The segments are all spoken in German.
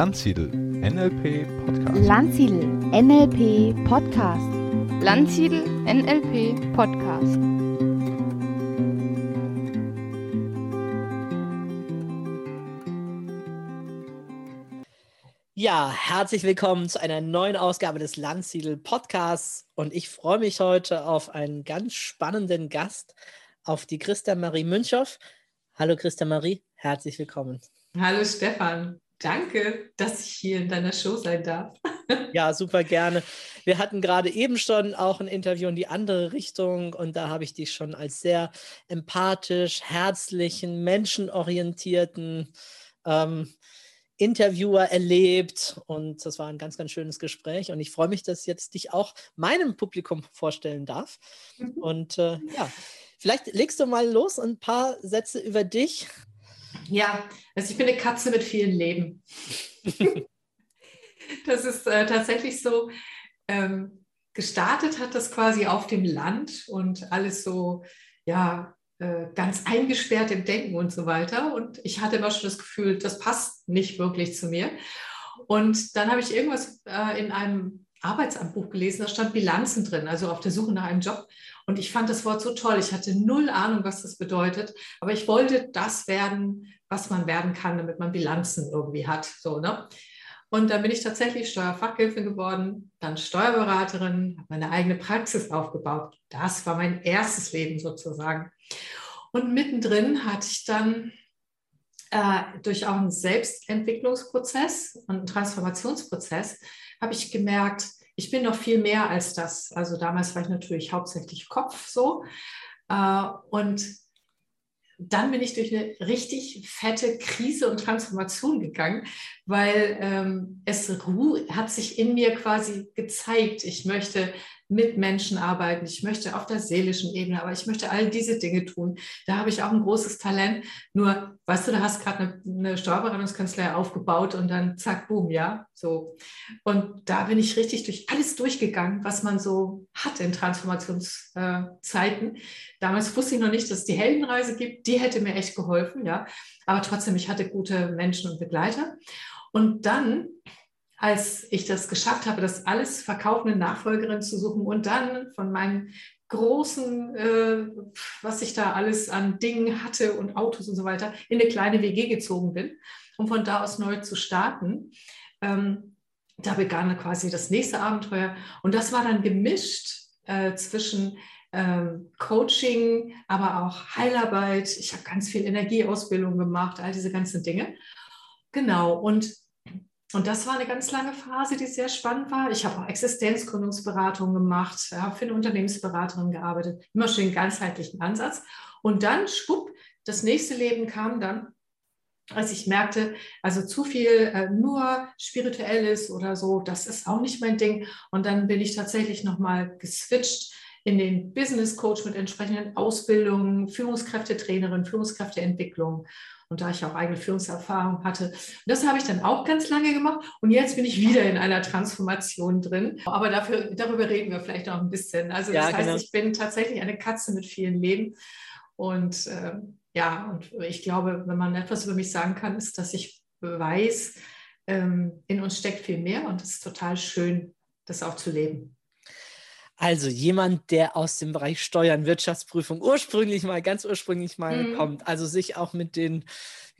Landsiedel NLP Podcast. Landsiedel NLP Podcast. Landsiedel NLP Podcast. Ja, herzlich willkommen zu einer neuen Ausgabe des Landsiedel Podcasts. Und ich freue mich heute auf einen ganz spannenden Gast, auf die Christa Marie Münchow. Hallo Christa Marie, herzlich willkommen. Hallo Stefan, danke, dass ich hier in deiner Show sein darf. Ja, super gerne. Wir hatten gerade eben schon auch ein Interview in die andere Richtung und da habe ich dich schon als sehr empathisch, herzlichen, menschenorientierten ähm, Interviewer erlebt und das war ein ganz, ganz schönes Gespräch und ich freue mich, dass ich jetzt dich auch meinem Publikum vorstellen darf. Mhm. Und äh, ja, vielleicht legst du mal los ein paar Sätze über dich. Ja, also ich bin eine Katze mit vielen Leben. das ist äh, tatsächlich so. Ähm, gestartet hat das quasi auf dem Land und alles so, ja, äh, ganz eingesperrt im Denken und so weiter. Und ich hatte immer schon das Gefühl, das passt nicht wirklich zu mir. Und dann habe ich irgendwas äh, in einem Arbeitsamtbuch gelesen, da stand Bilanzen drin, also auf der Suche nach einem Job. Und ich fand das Wort so toll. Ich hatte null Ahnung, was das bedeutet, aber ich wollte das werden, was man werden kann, damit man Bilanzen irgendwie hat. So, ne? Und dann bin ich tatsächlich Steuerfachhilfe geworden, dann Steuerberaterin, habe meine eigene Praxis aufgebaut. Das war mein erstes Leben sozusagen. Und mittendrin hatte ich dann äh, durch auch einen Selbstentwicklungsprozess und einen Transformationsprozess habe ich gemerkt, ich bin noch viel mehr als das. Also damals war ich natürlich hauptsächlich Kopf so. Äh, und dann bin ich durch eine richtig fette Krise und Transformation gegangen, weil ähm, es hat sich in mir quasi gezeigt, ich möchte mit Menschen arbeiten, ich möchte auf der seelischen Ebene, aber ich möchte all diese Dinge tun. Da habe ich auch ein großes Talent. Nur, weißt du, da hast gerade eine, eine Steuerberatungskanzlei aufgebaut und dann zack, boom, ja, so. Und da bin ich richtig durch alles durchgegangen, was man so hat in Transformationszeiten. Damals wusste ich noch nicht, dass es die Heldenreise gibt. Die hätte mir echt geholfen, ja. Aber trotzdem, ich hatte gute Menschen und Begleiter. Und dann als ich das geschafft habe, das alles verkaufende Nachfolgerin zu suchen und dann von meinem großen, äh, was ich da alles an Dingen hatte und Autos und so weiter, in eine kleine WG gezogen bin, um von da aus neu zu starten. Ähm, da begann quasi das nächste Abenteuer und das war dann gemischt äh, zwischen ähm, Coaching, aber auch Heilarbeit. Ich habe ganz viel Energieausbildung gemacht, all diese ganzen Dinge. Genau. Und und das war eine ganz lange Phase, die sehr spannend war. Ich habe auch Existenzgründungsberatung gemacht, habe für eine Unternehmensberaterin gearbeitet, immer schon den ganzheitlichen Ansatz. Und dann, schwupp, das nächste Leben kam dann, als ich merkte, also zu viel äh, nur spirituelles oder so, das ist auch nicht mein Ding. Und dann bin ich tatsächlich nochmal geswitcht in den Business Coach mit entsprechenden Ausbildungen, Führungskräftetrainerin, Führungskräfteentwicklung. Und da ich auch eigene Führungserfahrung hatte. das habe ich dann auch ganz lange gemacht. Und jetzt bin ich wieder in einer Transformation drin. Aber dafür, darüber reden wir vielleicht noch ein bisschen. Also das ja, heißt, genau. ich bin tatsächlich eine Katze mit vielen Leben. Und äh, ja, und ich glaube, wenn man etwas über mich sagen kann, ist, dass ich weiß, ähm, in uns steckt viel mehr. Und es ist total schön, das auch zu leben. Also jemand, der aus dem Bereich Steuern, Wirtschaftsprüfung ursprünglich mal, ganz ursprünglich mal mhm. kommt, also sich auch mit den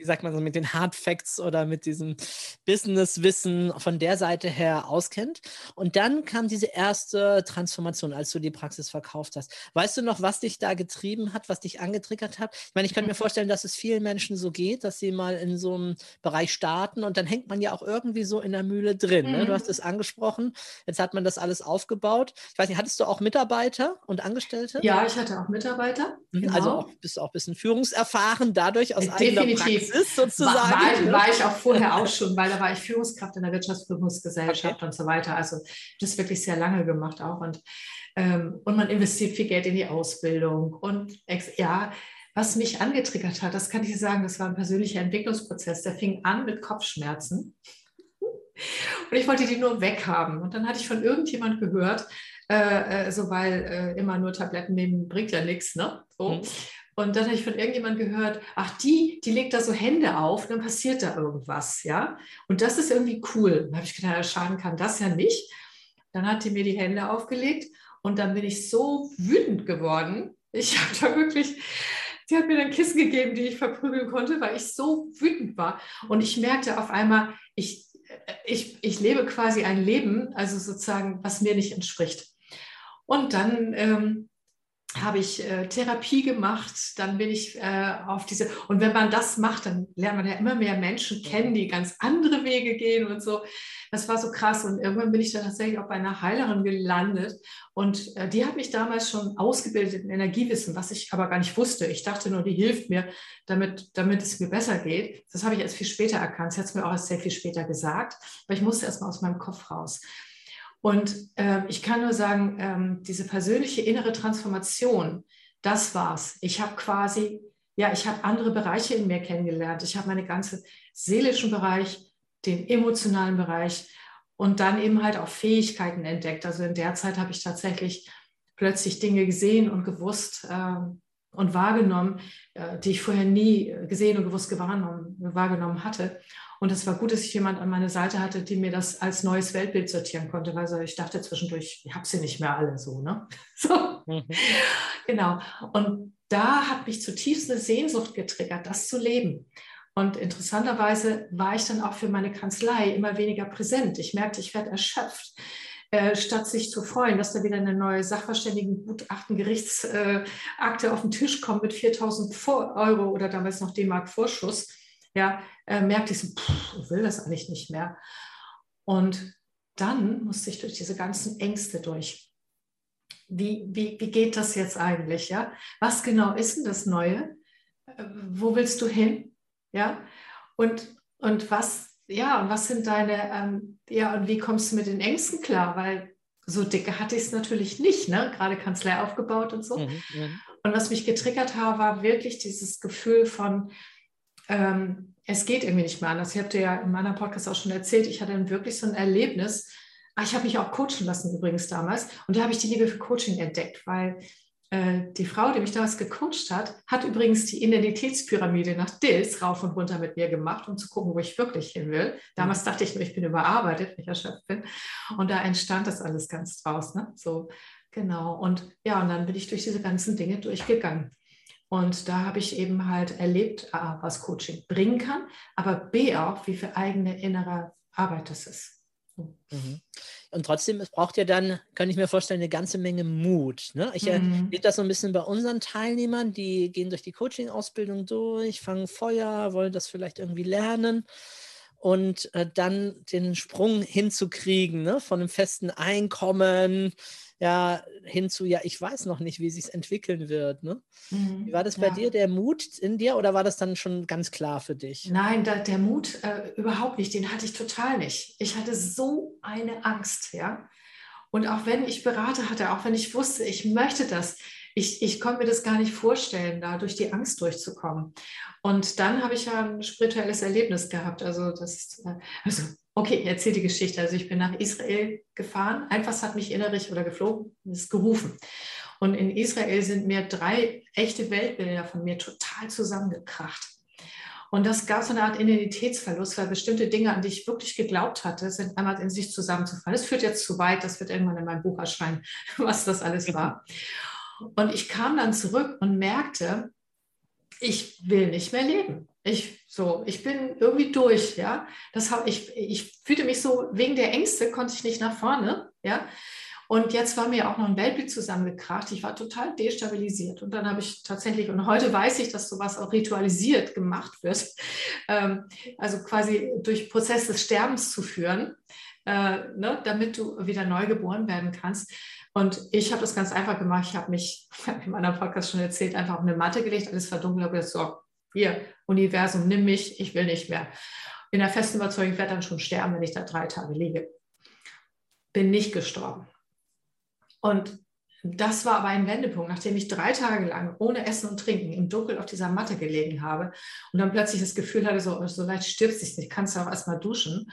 wie sagt man so, mit den Hard Facts oder mit diesem Business-Wissen von der Seite her auskennt. Und dann kam diese erste Transformation, als du die Praxis verkauft hast. Weißt du noch, was dich da getrieben hat, was dich angetriggert hat? Ich meine, ich könnte mir vorstellen, dass es vielen Menschen so geht, dass sie mal in so einem Bereich starten und dann hängt man ja auch irgendwie so in der Mühle drin. Ne? Du hast es angesprochen, jetzt hat man das alles aufgebaut. Ich weiß nicht, hattest du auch Mitarbeiter und Angestellte? Ja, ich hatte auch Mitarbeiter. Mhm, also genau. Also auch, bist du auch ein bisschen führungserfahren dadurch aus Definitiv. eigener Praxis ist sozusagen. War, war, war, ich auch vorher auch schon, weil da war ich Führungskraft in der Wirtschaftsprüfungsgesellschaft okay. und so weiter. Also das wirklich sehr lange gemacht auch. Und, ähm, und man investiert viel Geld in die Ausbildung. Und ja, was mich angetriggert hat, das kann ich sagen, das war ein persönlicher Entwicklungsprozess. Der fing an mit Kopfschmerzen. Und ich wollte die nur weghaben. Und dann hatte ich von irgendjemand gehört, äh, äh so weil äh, immer nur Tabletten nehmen bringt ja nichts. Ne? So. Mhm. Und dann habe ich von irgendjemandem gehört, ach, die, die legt da so Hände auf, dann passiert da irgendwas, ja. Und das ist irgendwie cool. Dann habe ich gedacht, schaden kann das ja nicht. Dann hat die mir die Hände aufgelegt und dann bin ich so wütend geworden. Ich habe da wirklich, sie hat mir dann Kissen gegeben, die ich verprügeln konnte, weil ich so wütend war. Und ich merkte auf einmal, ich, ich, ich lebe quasi ein Leben, also sozusagen, was mir nicht entspricht. Und dann ähm, habe ich äh, Therapie gemacht, dann bin ich äh, auf diese, und wenn man das macht, dann lernt man ja immer mehr Menschen kennen, die ganz andere Wege gehen und so. Das war so krass und irgendwann bin ich dann tatsächlich auch bei einer Heilerin gelandet und äh, die hat mich damals schon ausgebildet in Energiewissen, was ich aber gar nicht wusste. Ich dachte nur, die hilft mir, damit, damit es mir besser geht. Das habe ich erst viel später erkannt. Sie hat es mir auch erst sehr viel später gesagt, aber ich musste erst mal aus meinem Kopf raus. Und äh, ich kann nur sagen, ähm, diese persönliche innere Transformation, das war's. Ich habe quasi, ja, ich habe andere Bereiche in mir kennengelernt. Ich habe meine ganze seelischen Bereich, den emotionalen Bereich und dann eben halt auch Fähigkeiten entdeckt. Also in der Zeit habe ich tatsächlich plötzlich Dinge gesehen und gewusst äh, und wahrgenommen, äh, die ich vorher nie gesehen und gewusst wahrgenommen hatte. Und es war gut, dass ich jemand an meiner Seite hatte, die mir das als neues Weltbild sortieren konnte, weil ich dachte zwischendurch, ich habe sie nicht mehr alle so. Ne? so. Mhm. Genau. Und da hat mich zutiefst eine Sehnsucht getriggert, das zu leben. Und interessanterweise war ich dann auch für meine Kanzlei immer weniger präsent. Ich merkte, ich werde erschöpft. Äh, statt sich zu freuen, dass da wieder eine neue Sachverständigengutachtengerichtsakte äh, auf den Tisch kommt mit 4000 Euro oder damals noch D-Mark Vorschuss, ja, äh, merkte ich so, pff, ich will das eigentlich nicht mehr. Und dann musste ich durch diese ganzen Ängste durch. Wie, wie, wie geht das jetzt eigentlich? Ja? Was genau ist denn das Neue? Äh, wo willst du hin? Ja? Und, und was, ja, und was sind deine, ähm, ja, und wie kommst du mit den Ängsten klar? Weil so dicke hatte ich es natürlich nicht, ne? gerade Kanzlei aufgebaut und so. Mhm, mhm. Und was mich getriggert hat, war wirklich dieses Gefühl von, ähm, es geht irgendwie nicht mehr anders. Ich habe dir ja in meiner Podcast auch schon erzählt, ich hatte wirklich so ein Erlebnis. Ah, ich habe mich auch coachen lassen übrigens damals. Und da habe ich die Liebe für Coaching entdeckt, weil äh, die Frau, die mich damals gecoacht hat, hat übrigens die Identitätspyramide nach Dills rauf und runter mit mir gemacht, um zu gucken, wo ich wirklich hin will. Damals dachte ich nur, ich bin überarbeitet, wenn ich erschöpft bin. Und da entstand das alles ganz draus. Ne? So, genau. Und ja, und dann bin ich durch diese ganzen Dinge durchgegangen. Und da habe ich eben halt erlebt, A, was Coaching bringen kann, aber B auch, wie viel eigene innere Arbeit das ist. Mhm. Und trotzdem, es braucht ja dann, kann ich mir vorstellen, eine ganze Menge Mut. Ne? Ich mhm. erlebe das so ein bisschen bei unseren Teilnehmern, die gehen durch die Coaching-Ausbildung durch, fangen Feuer, wollen das vielleicht irgendwie lernen und äh, dann den Sprung hinzukriegen ne? von einem festen Einkommen, ja hinzu, ja, ich weiß noch nicht, wie sich es entwickeln wird. Ne? Mhm, wie war das bei ja. dir, der Mut in dir oder war das dann schon ganz klar für dich? Nein, da, der Mut äh, überhaupt nicht, den hatte ich total nicht. Ich hatte so eine Angst, ja. Und auch wenn ich Berater hatte, auch wenn ich wusste, ich möchte das, ich, ich konnte mir das gar nicht vorstellen, da durch die Angst durchzukommen. Und dann habe ich ja ein spirituelles Erlebnis gehabt. Also das, äh, also Okay, ich erzähle die Geschichte. Also ich bin nach Israel gefahren. Einfach hat mich innerlich oder geflogen, ist gerufen. Und in Israel sind mir drei echte Weltbilder von mir total zusammengekracht. Und das gab so eine Art Identitätsverlust, weil bestimmte Dinge, an die ich wirklich geglaubt hatte, sind einmal in sich zusammenzufallen. Das führt jetzt zu weit, das wird irgendwann in meinem Buch erscheinen, was das alles war. Und ich kam dann zurück und merkte, ich will nicht mehr leben. Ich so, ich bin irgendwie durch, ja. Das hab, ich, ich fühlte mich so, wegen der Ängste konnte ich nicht nach vorne, ja. Und jetzt war mir auch noch ein Weltbild zusammengekracht. Ich war total destabilisiert. Und dann habe ich tatsächlich, und heute weiß ich, dass sowas auch ritualisiert gemacht wird, ähm, also quasi durch Prozess des Sterbens zu führen, äh, ne, damit du wieder neu geboren werden kannst. Und ich habe das ganz einfach gemacht. Ich habe mich, in meinem Podcast schon erzählt, einfach auf eine Matte gelegt, alles verdunkelt, habe gesagt, so, hier, Universum, nimm mich, ich will nicht mehr. In der festen Überzeugung, ich werde dann schon sterben, wenn ich da drei Tage liege. Bin nicht gestorben. Und das war aber ein Wendepunkt, nachdem ich drei Tage lang ohne Essen und Trinken im Dunkeln auf dieser Matte gelegen habe und dann plötzlich das Gefühl hatte, so, so leicht stirbst du nicht, kannst du auch erstmal duschen.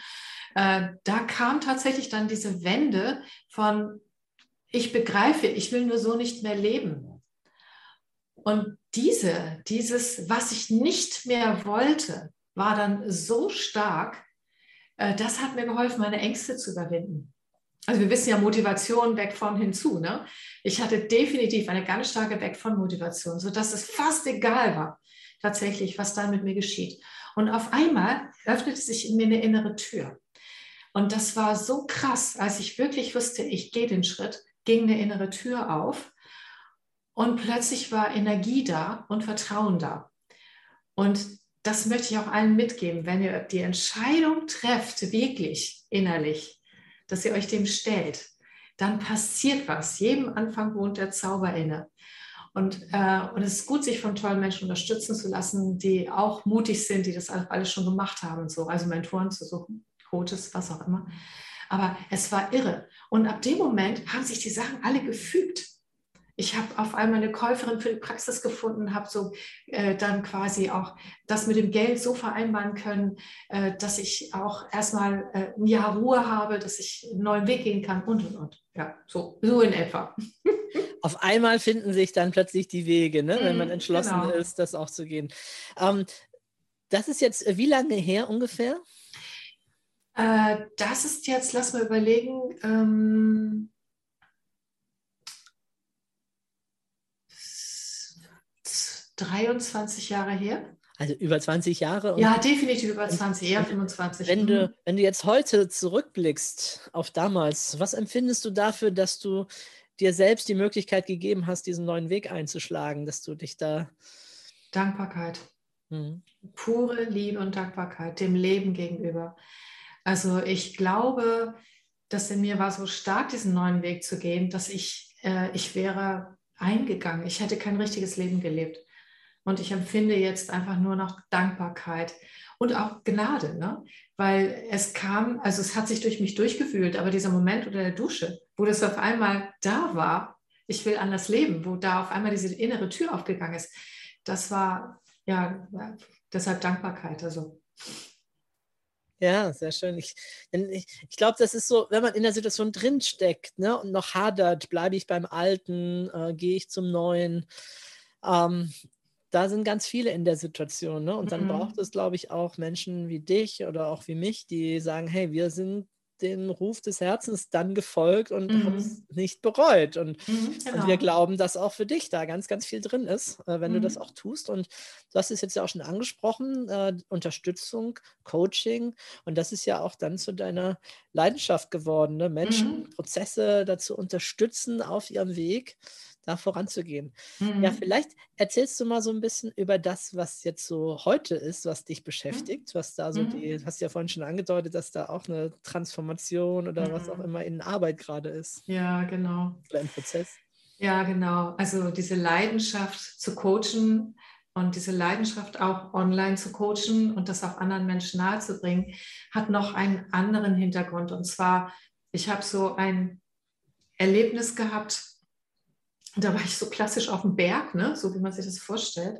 Äh, da kam tatsächlich dann diese Wende von, ich begreife, ich will nur so nicht mehr leben. Und diese, dieses, was ich nicht mehr wollte, war dann so stark, äh, das hat mir geholfen, meine Ängste zu überwinden. Also wir wissen ja Motivation weg von hinzu. Ne? Ich hatte definitiv eine ganz starke Weg von Motivation, sodass es fast egal war, tatsächlich, was dann mit mir geschieht. Und auf einmal öffnete sich in mir eine innere Tür. Und das war so krass, als ich wirklich wusste, ich gehe den Schritt, ging eine innere Tür auf und plötzlich war Energie da und Vertrauen da. Und das möchte ich auch allen mitgeben, wenn ihr die Entscheidung trefft, wirklich innerlich, dass ihr euch dem stellt, dann passiert was. Jedem Anfang wohnt der Zauber inne. Und, äh, und es ist gut, sich von tollen Menschen unterstützen zu lassen, die auch mutig sind, die das alles schon gemacht haben und so. Also Mentoren zu suchen, Coaches, was auch immer. Aber es war irre. Und ab dem Moment haben sich die Sachen alle gefügt ich habe auf einmal eine Käuferin für die Praxis gefunden, habe so äh, dann quasi auch das mit dem Geld so vereinbaren können, äh, dass ich auch erstmal äh, ein Jahr Ruhe habe, dass ich einen neuen Weg gehen kann und und und. Ja, so, so in etwa. Auf einmal finden sich dann plötzlich die Wege, ne, wenn man mhm, entschlossen genau. ist, das auch zu gehen. Ähm, das ist jetzt äh, wie lange her ungefähr? Äh, das ist jetzt, lass mal überlegen, ähm, 23 Jahre her. Also über 20 Jahre? ja, definitiv über 20, eher 25. Wenn du, mhm. wenn du jetzt heute zurückblickst auf damals, was empfindest du dafür, dass du dir selbst die Möglichkeit gegeben hast, diesen neuen Weg einzuschlagen, dass du dich da. Dankbarkeit. Hm. Pure Liebe und Dankbarkeit dem Leben gegenüber. Also ich glaube, dass in mir war so stark, diesen neuen Weg zu gehen, dass ich, äh, ich wäre eingegangen. Ich hätte kein richtiges Leben gelebt. Und ich empfinde jetzt einfach nur noch Dankbarkeit und auch Gnade, ne? weil es kam, also es hat sich durch mich durchgefühlt, aber dieser Moment unter der Dusche, wo das auf einmal da war, ich will anders leben, wo da auf einmal diese innere Tür aufgegangen ist, das war ja deshalb Dankbarkeit. Also. Ja, sehr schön. Ich, ich, ich glaube, das ist so, wenn man in der Situation drinsteckt ne, und noch hadert, bleibe ich beim Alten, äh, gehe ich zum Neuen. Ähm, da sind ganz viele in der Situation. Ne? Und dann mhm. braucht es, glaube ich, auch Menschen wie dich oder auch wie mich, die sagen, hey, wir sind den Ruf des Herzens dann gefolgt und mhm. haben es nicht bereut. Und, mhm, genau. und, wir glauben, dass auch für dich da ganz, ganz viel drin ist, äh, wenn mhm. du das mhm. auch tust. Und du hast es jetzt ja auch schon angesprochen, äh, Unterstützung, Coaching. Und das ist ja auch dann zu deiner Leidenschaft geworden, ne? Menschen, mhm. Prozesse dazu unterstützen auf ihrem Weg da voranzugehen. Mhm. Ja, vielleicht erzählst du mal so ein bisschen über das, was jetzt so heute ist, was dich beschäftigt, was da so mhm. die, hast du ja vorhin schon angedeutet, dass da auch eine Transformation oder mhm. was auch mhm. immer in Arbeit gerade ist. Ja, genau. Oder im Prozess. Ja, genau. Also diese Leidenschaft zu coachen und diese Leidenschaft auch online zu coachen und das auch anderen Menschen nahezubringen, hat noch einen anderen Hintergrund. Und zwar, ich habe so ein Erlebnis gehabt, und da war ich so klassisch auf dem Berg, ne? so wie man sich das vorstellt.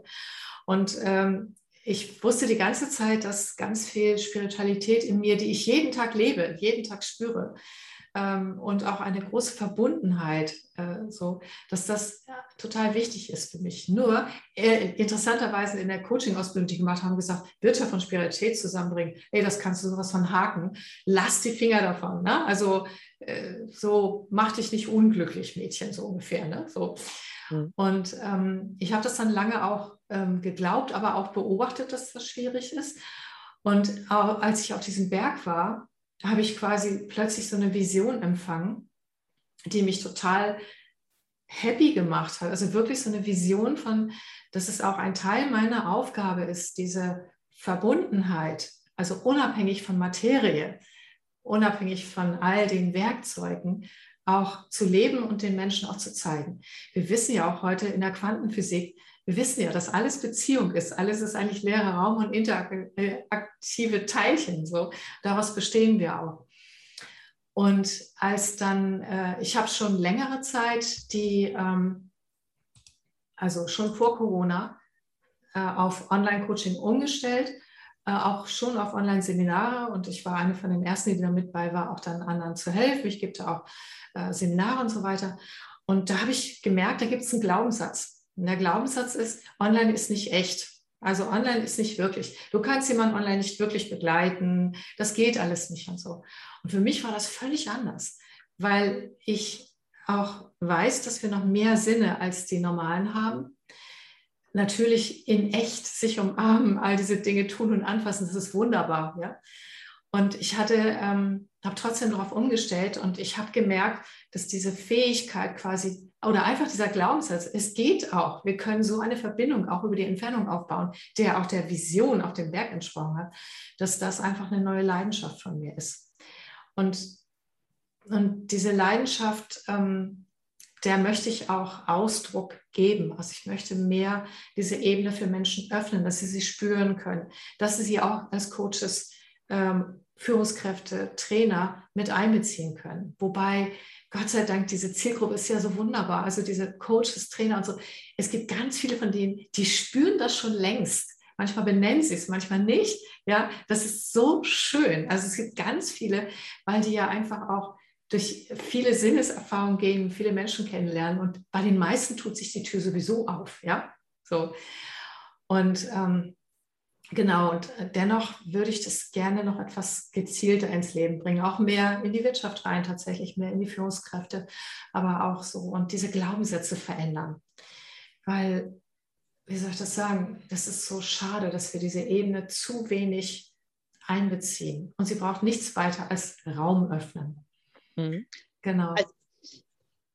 Und ähm, ich wusste die ganze Zeit, dass ganz viel Spiritualität in mir, die ich jeden Tag lebe, jeden Tag spüre, ähm, und auch eine große Verbundenheit, äh, so, dass das ja, total wichtig ist für mich. Nur äh, interessanterweise in der Coaching-Ausbildung, die ich gemacht haben, gesagt, Wirtschaft und Spiritualität zusammenbringen, ey, das kannst du sowas von haken, lass die Finger davon. Ne? Also äh, so mach dich nicht unglücklich, Mädchen, so ungefähr. Ne? So. Mhm. Und ähm, ich habe das dann lange auch ähm, geglaubt, aber auch beobachtet, dass das schwierig ist. Und auch, als ich auf diesem Berg war, habe ich quasi plötzlich so eine Vision empfangen, die mich total happy gemacht hat. Also wirklich so eine Vision von, dass es auch ein Teil meiner Aufgabe ist, diese Verbundenheit, also unabhängig von Materie, unabhängig von all den Werkzeugen, auch zu leben und den Menschen auch zu zeigen. Wir wissen ja auch heute in der Quantenphysik, wir wissen ja, dass alles Beziehung ist. Alles ist eigentlich leerer Raum und interaktive Teilchen. So. Daraus bestehen wir auch. Und als dann, äh, ich habe schon längere Zeit die, ähm, also schon vor Corona, äh, auf Online-Coaching umgestellt, äh, auch schon auf Online-Seminare. Und ich war eine von den ersten, die da mit bei war, auch dann anderen zu helfen. Ich gebe da auch äh, Seminare und so weiter. Und da habe ich gemerkt, da gibt es einen Glaubenssatz der Glaubenssatz ist, online ist nicht echt. Also online ist nicht wirklich. Du kannst jemanden online nicht wirklich begleiten. Das geht alles nicht und so. Und für mich war das völlig anders, weil ich auch weiß, dass wir noch mehr Sinne als die normalen haben. Natürlich in echt sich umarmen, all diese Dinge tun und anfassen, das ist wunderbar. Ja? Und ich hatte, ähm, habe trotzdem darauf umgestellt und ich habe gemerkt, dass diese Fähigkeit quasi oder einfach dieser Glaubenssatz, es geht auch, wir können so eine Verbindung auch über die Entfernung aufbauen, der auch der Vision auf dem Berg entsprochen hat, dass das einfach eine neue Leidenschaft von mir ist. Und, und diese Leidenschaft, ähm, der möchte ich auch Ausdruck geben. Also ich möchte mehr diese Ebene für Menschen öffnen, dass sie sie spüren können, dass sie sie auch als Coaches ähm, Führungskräfte, Trainer mit einbeziehen können. Wobei, Gott sei Dank, diese Zielgruppe ist ja so wunderbar. Also diese Coaches, Trainer und so. Es gibt ganz viele von denen, die spüren das schon längst. Manchmal benennen sie es, manchmal nicht. Ja, das ist so schön. Also es gibt ganz viele, weil die ja einfach auch durch viele Sinneserfahrungen gehen, viele Menschen kennenlernen und bei den meisten tut sich die Tür sowieso auf. Ja, so. Und ähm, Genau, und äh, dennoch würde ich das gerne noch etwas gezielter ins Leben bringen, auch mehr in die Wirtschaft rein, tatsächlich mehr in die Führungskräfte, aber auch so und diese Glaubenssätze verändern. Weil, wie soll ich das sagen, das ist so schade, dass wir diese Ebene zu wenig einbeziehen. Und sie braucht nichts weiter als Raum öffnen. Mhm. Genau. Also,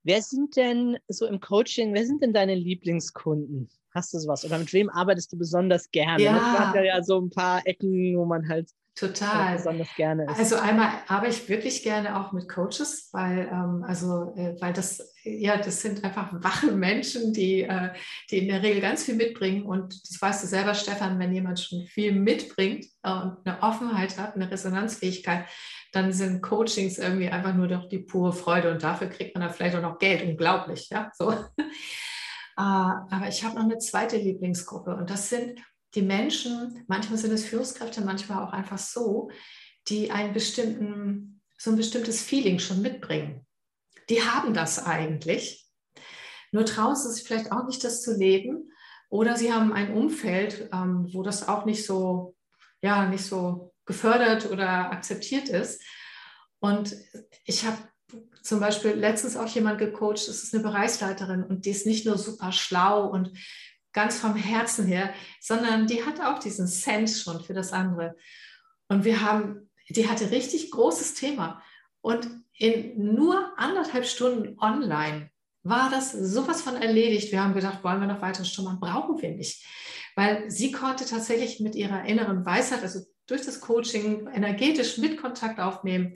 wer sind denn so im Coaching, wer sind denn deine Lieblingskunden? Hast du sowas? Oder mit wem arbeitest du besonders gerne? Ja. Das hat ja so ein paar Ecken, wo man halt Total. besonders gerne ist. Also einmal arbeite ich wirklich gerne auch mit Coaches, weil, ähm, also, äh, weil das, ja, das sind einfach wache Menschen, die, äh, die in der Regel ganz viel mitbringen. Und das weißt du selber, Stefan, wenn jemand schon viel mitbringt äh, und eine Offenheit hat, eine Resonanzfähigkeit, dann sind Coachings irgendwie einfach nur doch die pure Freude und dafür kriegt man dann vielleicht auch noch Geld. Unglaublich, ja, so. Ah, aber ich habe noch eine zweite Lieblingsgruppe und das sind die Menschen, manchmal sind es Führungskräfte, manchmal auch einfach so, die einen bestimmten, so ein bestimmtes Feeling schon mitbringen. Die haben das eigentlich, nur trauen sie sich vielleicht auch nicht, das zu leben. Oder sie haben ein Umfeld, ähm, wo das auch nicht so, ja, nicht so gefördert oder akzeptiert ist. Und ich habe zum Beispiel letztens auch jemand gecoacht, das ist eine Bereichsleiterin und die ist nicht nur super schlau und ganz vom Herzen her, sondern die hat auch diesen Sense schon für das andere. Und wir haben, die hatte richtig großes Thema. Und in nur anderthalb Stunden online war das sowas von erledigt. Wir haben gedacht, wollen wir noch weitere Stunden? Brauchen wir nicht. Weil sie konnte tatsächlich mit ihrer inneren Weisheit, also durch das Coaching energetisch mit Kontakt aufnehmen,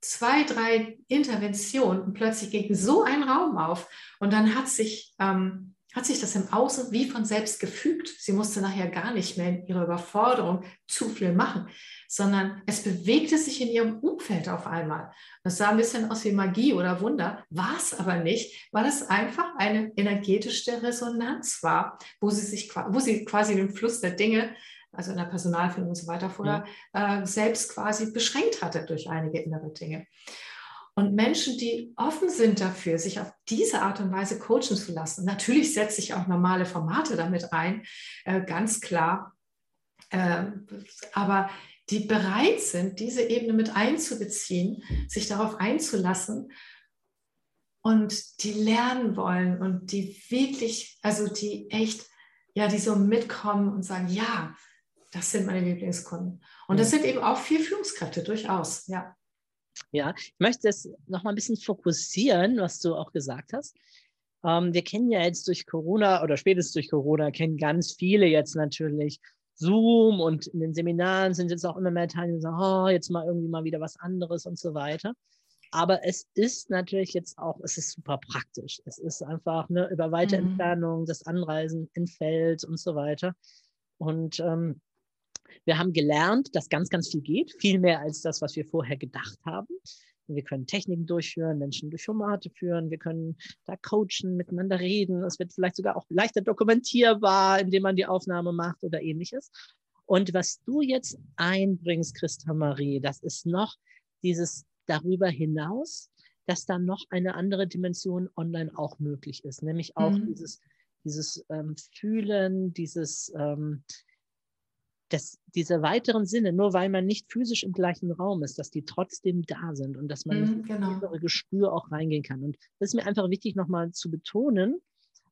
zwei, drei Interventionen und plötzlich ging so ein Raum auf und dann hat sich, ähm, hat sich das im Außen wie von selbst gefügt. Sie musste nachher gar nicht mehr in ihrer Überforderung zu viel machen, sondern es bewegte sich in ihrem Umfeld auf einmal. Das sah ein bisschen aus wie Magie oder Wunder, war es aber nicht, weil es einfach eine energetische Resonanz war, wo sie sich, wo sie quasi den Fluss der Dinge also in der Personalführung und so weiter, vorher ja. äh, selbst quasi beschränkt hatte durch einige innere Dinge. Und Menschen, die offen sind dafür, sich auf diese Art und Weise coachen zu lassen, natürlich setze ich auch normale Formate damit ein, äh, ganz klar, äh, aber die bereit sind, diese Ebene mit einzubeziehen, sich darauf einzulassen und die lernen wollen und die wirklich, also die echt, ja, die so mitkommen und sagen, ja, das sind meine Lieblingskunden. Und das sind eben auch vier Führungskräfte, durchaus, ja. Ja, ich möchte das nochmal ein bisschen fokussieren, was du auch gesagt hast. Ähm, wir kennen ja jetzt durch Corona oder spätestens durch Corona kennen ganz viele jetzt natürlich Zoom und in den Seminaren sind jetzt auch immer mehr Teilnehmer, die sagen, oh, jetzt mal irgendwie mal wieder was anderes und so weiter. Aber es ist natürlich jetzt auch, es ist super praktisch. Es ist einfach ne, über weite mhm. Entfernung, das Anreisen in Feld und so weiter. Und ähm, wir haben gelernt, dass ganz, ganz viel geht, viel mehr als das, was wir vorher gedacht haben. Wir können Techniken durchführen, Menschen durch Formate führen, wir können da coachen, miteinander reden. Es wird vielleicht sogar auch leichter dokumentierbar, indem man die Aufnahme macht oder ähnliches. Und was du jetzt einbringst, Christa Marie, das ist noch dieses darüber hinaus, dass da noch eine andere Dimension online auch möglich ist, nämlich auch mhm. dieses dieses ähm, Fühlen, dieses, ähm, das, diese weiteren Sinne, nur weil man nicht physisch im gleichen Raum ist, dass die trotzdem da sind und dass man Mhm, genau. innere Gespür auch reingehen kann. Und das ist mir einfach wichtig, nochmal zu betonen,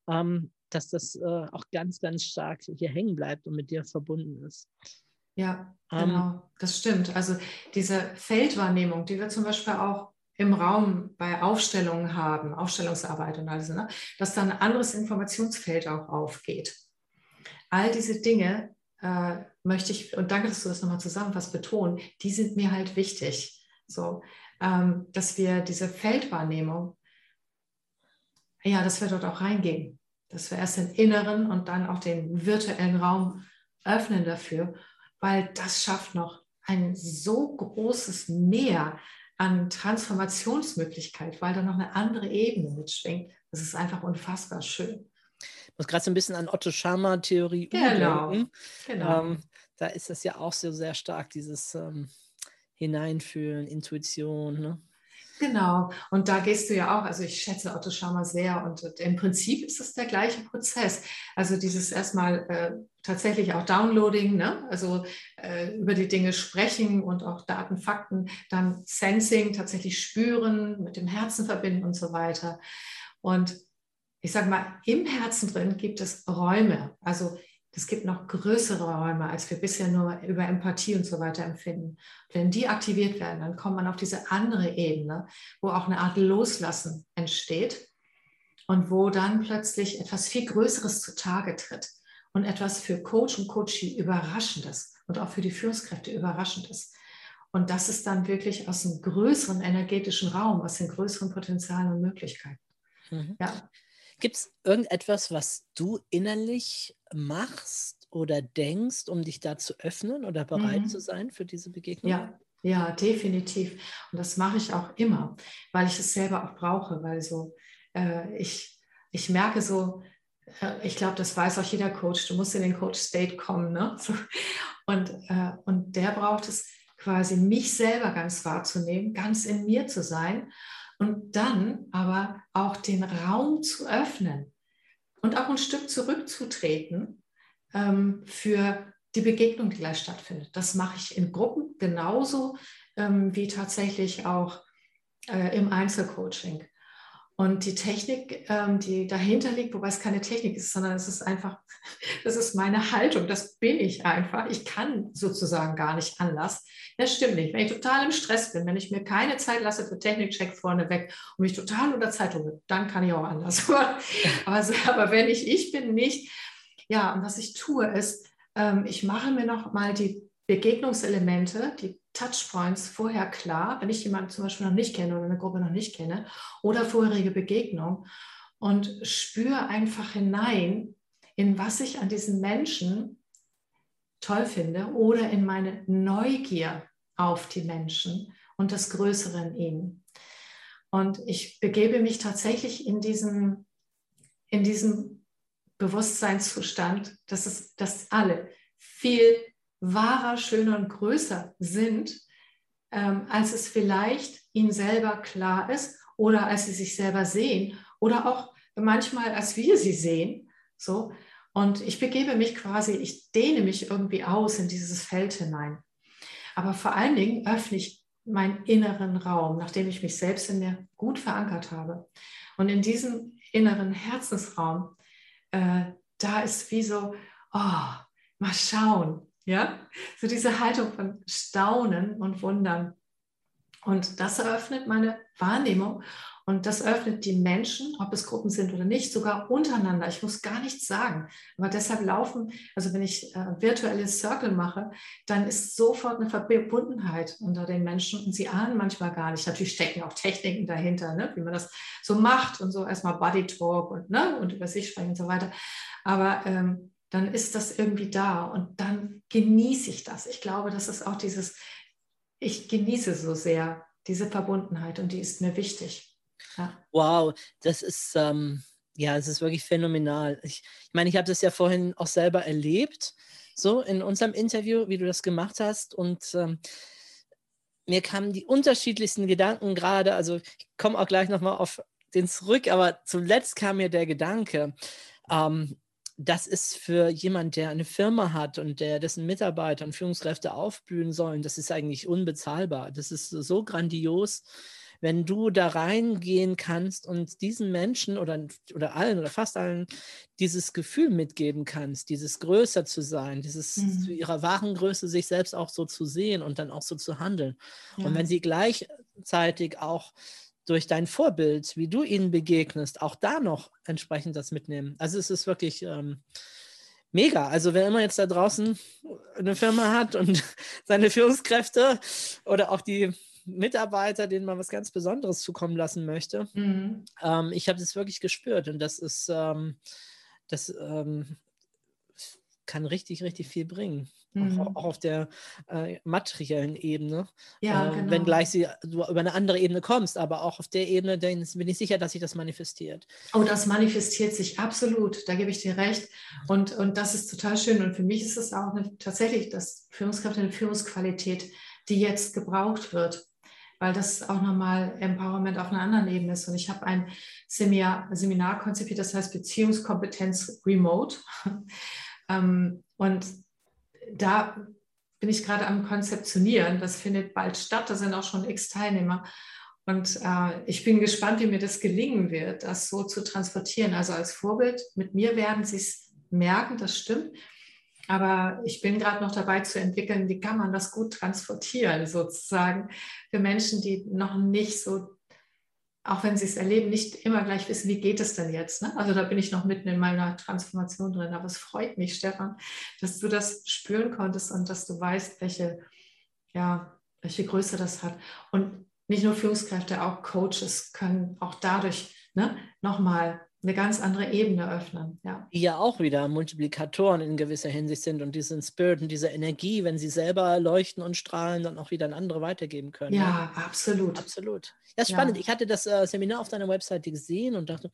ähm, dass das äh, auch ganz, ganz stark hier hängen bleibt und mit dir verbunden ist. Ja, Ähm, genau, das stimmt. Also diese Feldwahrnehmung, die wir zum Beispiel auch im Raum bei Aufstellungen haben, Aufstellungsarbeit und alles, ne, dass da ein anderes Informationsfeld auch aufgeht. All diese Dinge äh, möchte ich, und danke, dass du das nochmal zusammenfasst, betonen, die sind mir halt wichtig. So, ähm, dass wir diese Feldwahrnehmung, ja, dass wir dort auch reingehen. Dass wir erst den inneren und dann auch den virtuellen Raum öffnen dafür, weil das schafft noch ein so großes Mehr an Transformationsmöglichkeit, weil da noch eine andere Ebene mitschwingt. Das ist einfach unfassbar schön. Ich muss gerade so ein bisschen an Otto Scharmer Theorie Genau, denken. Genau. Ähm, da ist das ja auch so sehr stark, dieses ähm, Hineinfühlen, Intuition. Ne? Genau, und da gehst du ja auch, also ich schätze Otto Scharmer sehr und äh, im Prinzip ist es der gleiche Prozess. Also dieses erstmal äh, tatsächlich auch Downloading, ne? also äh, über die Dinge sprechen und auch Daten, Fakten, dann Sensing, tatsächlich spüren, mit dem Herzen verbinden und so weiter. Und ich sage mal, im Herzen drin gibt es Räume, also es gibt noch größere Räume, als wir bisher nur über Empathie und so weiter empfinden. Wenn die aktiviert werden, dann kommt man auf diese andere Ebene, wo auch eine Art Loslassen entsteht und wo dann plötzlich etwas viel Größeres zutage tritt und etwas für Coach und Coachie Überraschendes und auch für die Führungskräfte Überraschendes. Und das ist dann wirklich aus einem größeren energetischen Raum, aus den größeren Potenzialen und Möglichkeiten. Mhm. Ja. Gibt es irgendetwas, was du innerlich machst oder denkst, um dich da zu öffnen oder bereit Mhm. zu sein für diese Begegnung? Ja, ja, definitiv. Und das mache ich auch immer, weil ich es selber auch brauche, weil so äh, ich, ich merke so, äh, ich glaube, das weiß auch jeder Coach, du musst in den Coach-State kommen. Ne? So, und, äh, und der braucht es quasi, mich selber ganz wahrzunehmen, ganz in mir zu sein und dann aber auch den Raum zu öffnen und auch ein Stück zurückzutreten ähm, für die Begegnung, die gleich stattfindet. Das mache ich in Gruppen genauso ähm, wie tatsächlich auch äh, im Einzelcoaching. Und die Technik, ähm, die dahinter liegt, wobei es keine Technik ist, sondern es ist einfach, das ist meine Haltung, das bin ich einfach. Ich kann sozusagen gar nicht anders. Das stimmt nicht. Wenn ich total im Stress bin, wenn ich mir keine Zeit lasse für Technikcheck vorneweg und mich total unter Zeitung bin, dann kann ich auch anders. aber, so, aber wenn ich ich bin, nicht. Ja, und was ich tue, ist, ähm, ich mache mir noch mal die Begegnungselemente, die Touchpoints vorher klar, wenn ich jemanden zum Beispiel noch nicht kenne oder eine Gruppe noch nicht kenne oder vorherige Begegnung und spüre einfach hinein, in was ich an diesen Menschen toll finde oder in meine Neugier auf die Menschen und das Größere in ihnen. Und ich begebe mich tatsächlich in diesen, in diesen Bewusstseinszustand, dass, es, dass alle viel wahrer, schöner und größer sind, ähm, als es vielleicht ihnen selber klar ist oder als sie sich selber sehen oder auch manchmal, als wir sie sehen. So. Und ich begebe mich quasi, ich dehne mich irgendwie aus in dieses Feld hinein. Aber vor allen Dingen öffne ich meinen inneren Raum, nachdem ich mich selbst in mir gut verankert habe. Und in diesem inneren Herzensraum, äh, da ist wie so, oh, mal schauen, ja, so diese Haltung von Staunen und Wundern. Und das eröffnet meine Wahrnehmung und das öffnet die Menschen, ob es Gruppen sind oder nicht, sogar untereinander. Ich muss gar nichts sagen. Aber deshalb laufen, also wenn ich äh, virtuelles Circle mache, dann ist sofort eine Verbundenheit unter den Menschen und sie ahnen manchmal gar nicht. Natürlich stecken auch Techniken dahinter, ne, wie man das so macht und so erstmal Body Talk und, ne, und über sich sprechen und so weiter. Aber ähm, dann ist das irgendwie da und dann genieße ich das. Ich glaube, das ist auch dieses, ich genieße so sehr diese Verbundenheit und die ist mir wichtig. Ja. Wow, das ist, ähm, ja, es ist wirklich phänomenal. Ich, ich meine, ich habe das ja vorhin auch selber erlebt, so in unserem Interview, wie du das gemacht hast. Und ähm, mir kamen die unterschiedlichsten Gedanken gerade, also ich komme auch gleich nochmal auf den zurück, aber zuletzt kam mir der Gedanke, ähm, das ist für jemand, der eine Firma hat und der dessen Mitarbeiter und Führungskräfte aufblühen sollen, das ist eigentlich unbezahlbar. Das ist so grandios, wenn du da reingehen kannst und diesen Menschen oder, oder allen oder fast allen dieses Gefühl mitgeben kannst, dieses größer zu sein, dieses mhm. zu ihrer wahren Größe sich selbst auch so zu sehen und dann auch so zu handeln. Ja. Und wenn sie gleichzeitig auch durch dein Vorbild, wie du ihnen begegnest, auch da noch entsprechend das mitnehmen. Also es ist wirklich ähm, mega. Also wer immer jetzt da draußen eine Firma hat und seine Führungskräfte oder auch die Mitarbeiter, denen man was ganz Besonderes zukommen lassen möchte, mhm. ähm, ich habe das wirklich gespürt und das ist, ähm, das ähm, kann richtig, richtig viel bringen. Mhm. Auch, auch, auf der äh, materiellen Ebene. Ja, äh, genau. Wenngleich sie, du über eine andere Ebene kommst, aber auch auf der Ebene bin ich sicher, dass sich das manifestiert. Oh, das manifestiert sich absolut, da gebe ich dir recht. Und, und das ist total schön. Und für mich ist es auch eine, tatsächlich das Führungskräfte eine Führungsqualität, die jetzt gebraucht wird weil das auch nochmal Empowerment auf einer anderen Ebene ist. Und ich habe ein Seminar, Seminar konzipiert, das heißt Beziehungskompetenz Remote. Ähm, und da bin ich gerade am Konzeptionieren. Das findet bald statt. Da sind auch schon x Teilnehmer. Und äh, ich bin gespannt, wie mir das gelingen wird, das so zu transportieren. Also als Vorbild, mit mir werden sie es merken, das stimmt. Aber ich bin gerade noch dabei zu entwickeln, wie kann man das gut transportieren, sozusagen für Menschen, die noch nicht so auch wenn sie es erleben, nicht immer gleich wissen, wie geht es denn jetzt. Ne? Also da bin ich noch mitten in meiner Transformation drin. Aber es freut mich, Stefan, dass du das spüren konntest und dass du weißt, welche, ja, welche Größe das hat. Und nicht nur Führungskräfte, auch Coaches können auch dadurch ne, nochmal eine ganz andere Ebene öffnen. Ja. Die ja auch wieder Multiplikatoren in gewisser Hinsicht sind und diesen Spirit und diese Energie, wenn sie selber leuchten und strahlen, dann auch wieder an andere weitergeben können. Ja, ja. absolut. Absolut. Das ist ja. spannend. Ich hatte das äh, Seminar auf deiner Webseite gesehen und dachte,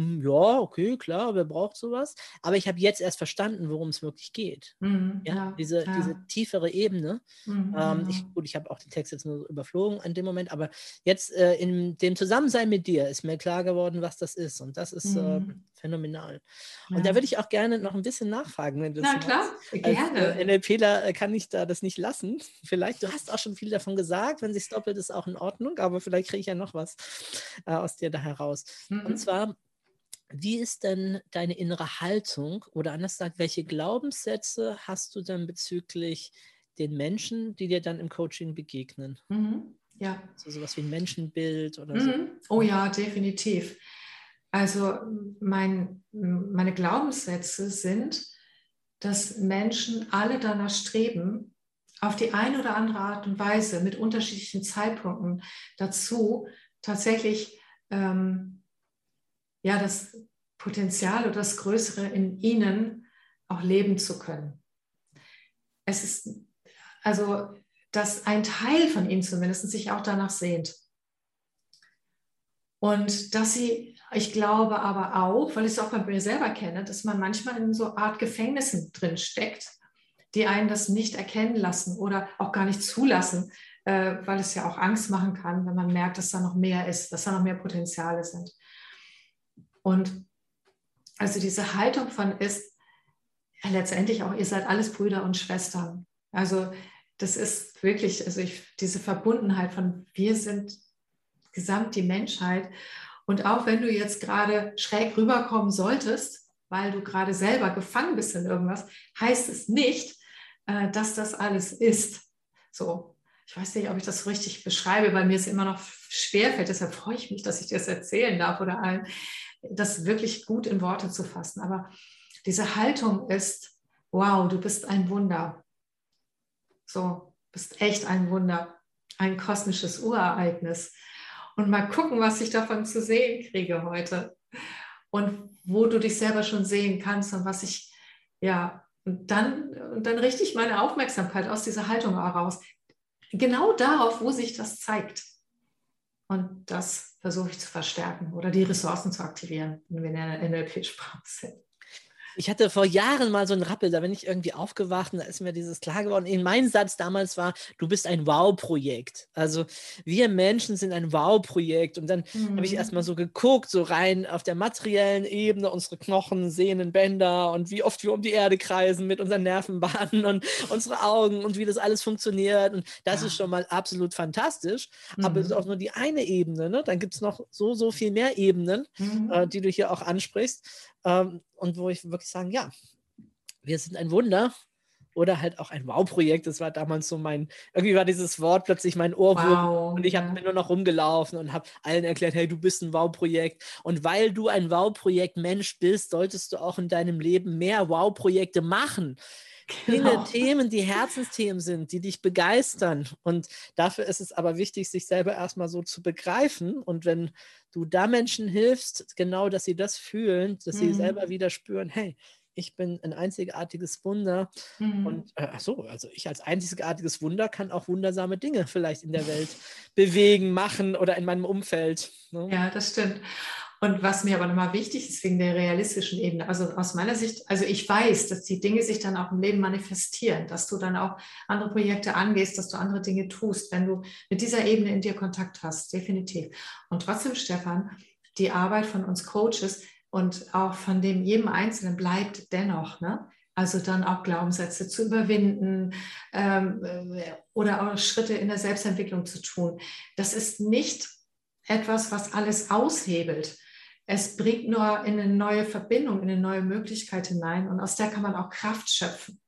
hm, ja, okay, klar, wer braucht sowas? Aber ich habe jetzt erst verstanden, worum es wirklich geht. Mhm, ja, ja, diese, ja. diese tiefere Ebene. Mhm, ähm, ich, gut, ich habe auch den Text jetzt nur überflogen in dem Moment, aber jetzt äh, in dem Zusammensein mit dir ist mir klar geworden, was das ist. Und das ist äh, mhm. äh, phänomenal. Und ja. da würde ich auch gerne noch ein bisschen nachfragen, wenn du Na klar, hast. gerne. Als, äh, NLPler äh, kann ich da das nicht lassen. Vielleicht, du hast auch schon viel davon gesagt, wenn sich doppelt, ist auch in Ordnung, aber vielleicht kriege ich ja noch was äh, aus dir da heraus. Und mhm. zwar wie ist denn deine innere Haltung oder anders gesagt, welche Glaubenssätze hast du denn bezüglich den Menschen, die dir dann im Coaching begegnen? Mhm. Ja. So sowas wie ein Menschenbild oder mhm. so. Oh ja, definitiv. Also mein, meine Glaubenssätze sind, dass Menschen alle danach streben, auf die eine oder andere Art und Weise mit unterschiedlichen Zeitpunkten dazu tatsächlich ähm, ja, das Potenzial oder das Größere in ihnen auch leben zu können. Es ist also, dass ein Teil von ihnen zumindest sich auch danach sehnt. Und dass sie, ich glaube aber auch, weil ich es auch bei mir selber kenne, dass man manchmal in so Art Gefängnissen drin steckt, die einen das nicht erkennen lassen oder auch gar nicht zulassen, äh, weil es ja auch Angst machen kann, wenn man merkt, dass da noch mehr ist, dass da noch mehr Potenziale sind. Und also diese Haltung von ist ja, letztendlich auch, ihr seid alles Brüder und Schwestern. Also das ist wirklich, also ich, diese Verbundenheit von wir sind gesamt die Menschheit. Und auch wenn du jetzt gerade schräg rüberkommen solltest, weil du gerade selber gefangen bist in irgendwas, heißt es nicht, äh, dass das alles ist. So, ich weiß nicht, ob ich das richtig beschreibe, weil mir es immer noch schwerfällt. Deshalb freue ich mich, dass ich das erzählen darf oder allen das wirklich gut in Worte zu fassen. Aber diese Haltung ist, wow, du bist ein Wunder. So, bist echt ein Wunder, ein kosmisches Urereignis. Und mal gucken, was ich davon zu sehen kriege heute. Und wo du dich selber schon sehen kannst und was ich, ja, und dann, und dann richte ich meine Aufmerksamkeit aus dieser Haltung heraus. Genau darauf, wo sich das zeigt. Und das versuche ich zu verstärken oder die Ressourcen zu aktivieren, wenn wir in der NLP-Sprache sind. Ich hatte vor Jahren mal so einen Rappel, da bin ich irgendwie aufgewacht und da ist mir dieses klar geworden. In mein Satz damals war, du bist ein Wow-Projekt. Also wir Menschen sind ein Wow-Projekt. Und dann mhm. habe ich erstmal so geguckt, so rein auf der materiellen Ebene, unsere Knochen, Sehnen, Bänder und wie oft wir um die Erde kreisen mit unseren Nervenbahnen und unsere Augen und wie das alles funktioniert. Und das ja. ist schon mal absolut fantastisch. Mhm. Aber es ist auch nur die eine Ebene. Ne? Dann gibt es noch so, so viel mehr Ebenen, mhm. äh, die du hier auch ansprichst. Ähm, und wo ich wirklich sagen, ja, wir sind ein Wunder oder halt auch ein Wow-Projekt. Das war damals so mein, irgendwie war dieses Wort plötzlich mein Ohrwurm wow, und ich ja. habe nur noch rumgelaufen und habe allen erklärt, hey, du bist ein Wow-Projekt. Und weil du ein Wow-Projekt-Mensch bist, solltest du auch in deinem Leben mehr Wow-Projekte machen. Genau. Dinge, Themen, die Herzensthemen sind, die dich begeistern. Und dafür ist es aber wichtig, sich selber erstmal so zu begreifen. Und wenn du da Menschen hilfst, genau, dass sie das fühlen, dass mhm. sie selber wieder spüren, hey, ich bin ein einzigartiges Wunder. Mhm. Und äh, so, also ich als einzigartiges Wunder kann auch wundersame Dinge vielleicht in der Welt bewegen, machen oder in meinem Umfeld. Ne? Ja, das stimmt. Und was mir aber nochmal wichtig ist, wegen der realistischen Ebene, also aus meiner Sicht, also ich weiß, dass die Dinge sich dann auch im Leben manifestieren, dass du dann auch andere Projekte angehst, dass du andere Dinge tust, wenn du mit dieser Ebene in dir Kontakt hast, definitiv. Und trotzdem, Stefan, die Arbeit von uns Coaches und auch von dem jedem Einzelnen bleibt dennoch, ne? Also dann auch Glaubenssätze zu überwinden ähm, äh, oder auch Schritte in der Selbstentwicklung zu tun. Das ist nicht etwas, was alles aushebelt, es bringt nur in eine neue Verbindung, in eine neue Möglichkeit hinein und aus der kann man auch Kraft schöpfen.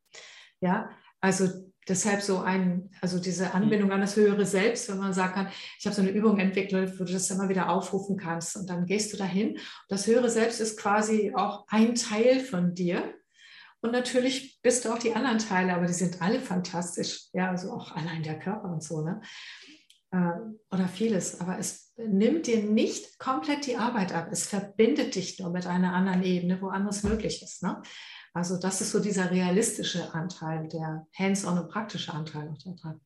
Ja, also deshalb so ein, also diese Anbindung an das höhere Selbst, wenn man sagen kann, ich habe so eine Übung entwickelt, wo du das immer wieder aufrufen kannst und dann gehst du dahin. Das höhere Selbst ist quasi auch ein Teil von dir. Und natürlich bist du auch die anderen Teile, aber die sind alle fantastisch. Ja, also auch allein der Körper und so, ne? Äh, oder vieles. Aber es nimmt dir nicht komplett die Arbeit ab. Es verbindet dich nur mit einer anderen Ebene, wo anderes möglich ist. Ne? Also das ist so dieser realistische Anteil, der hands-on und praktische Anteil auch daran.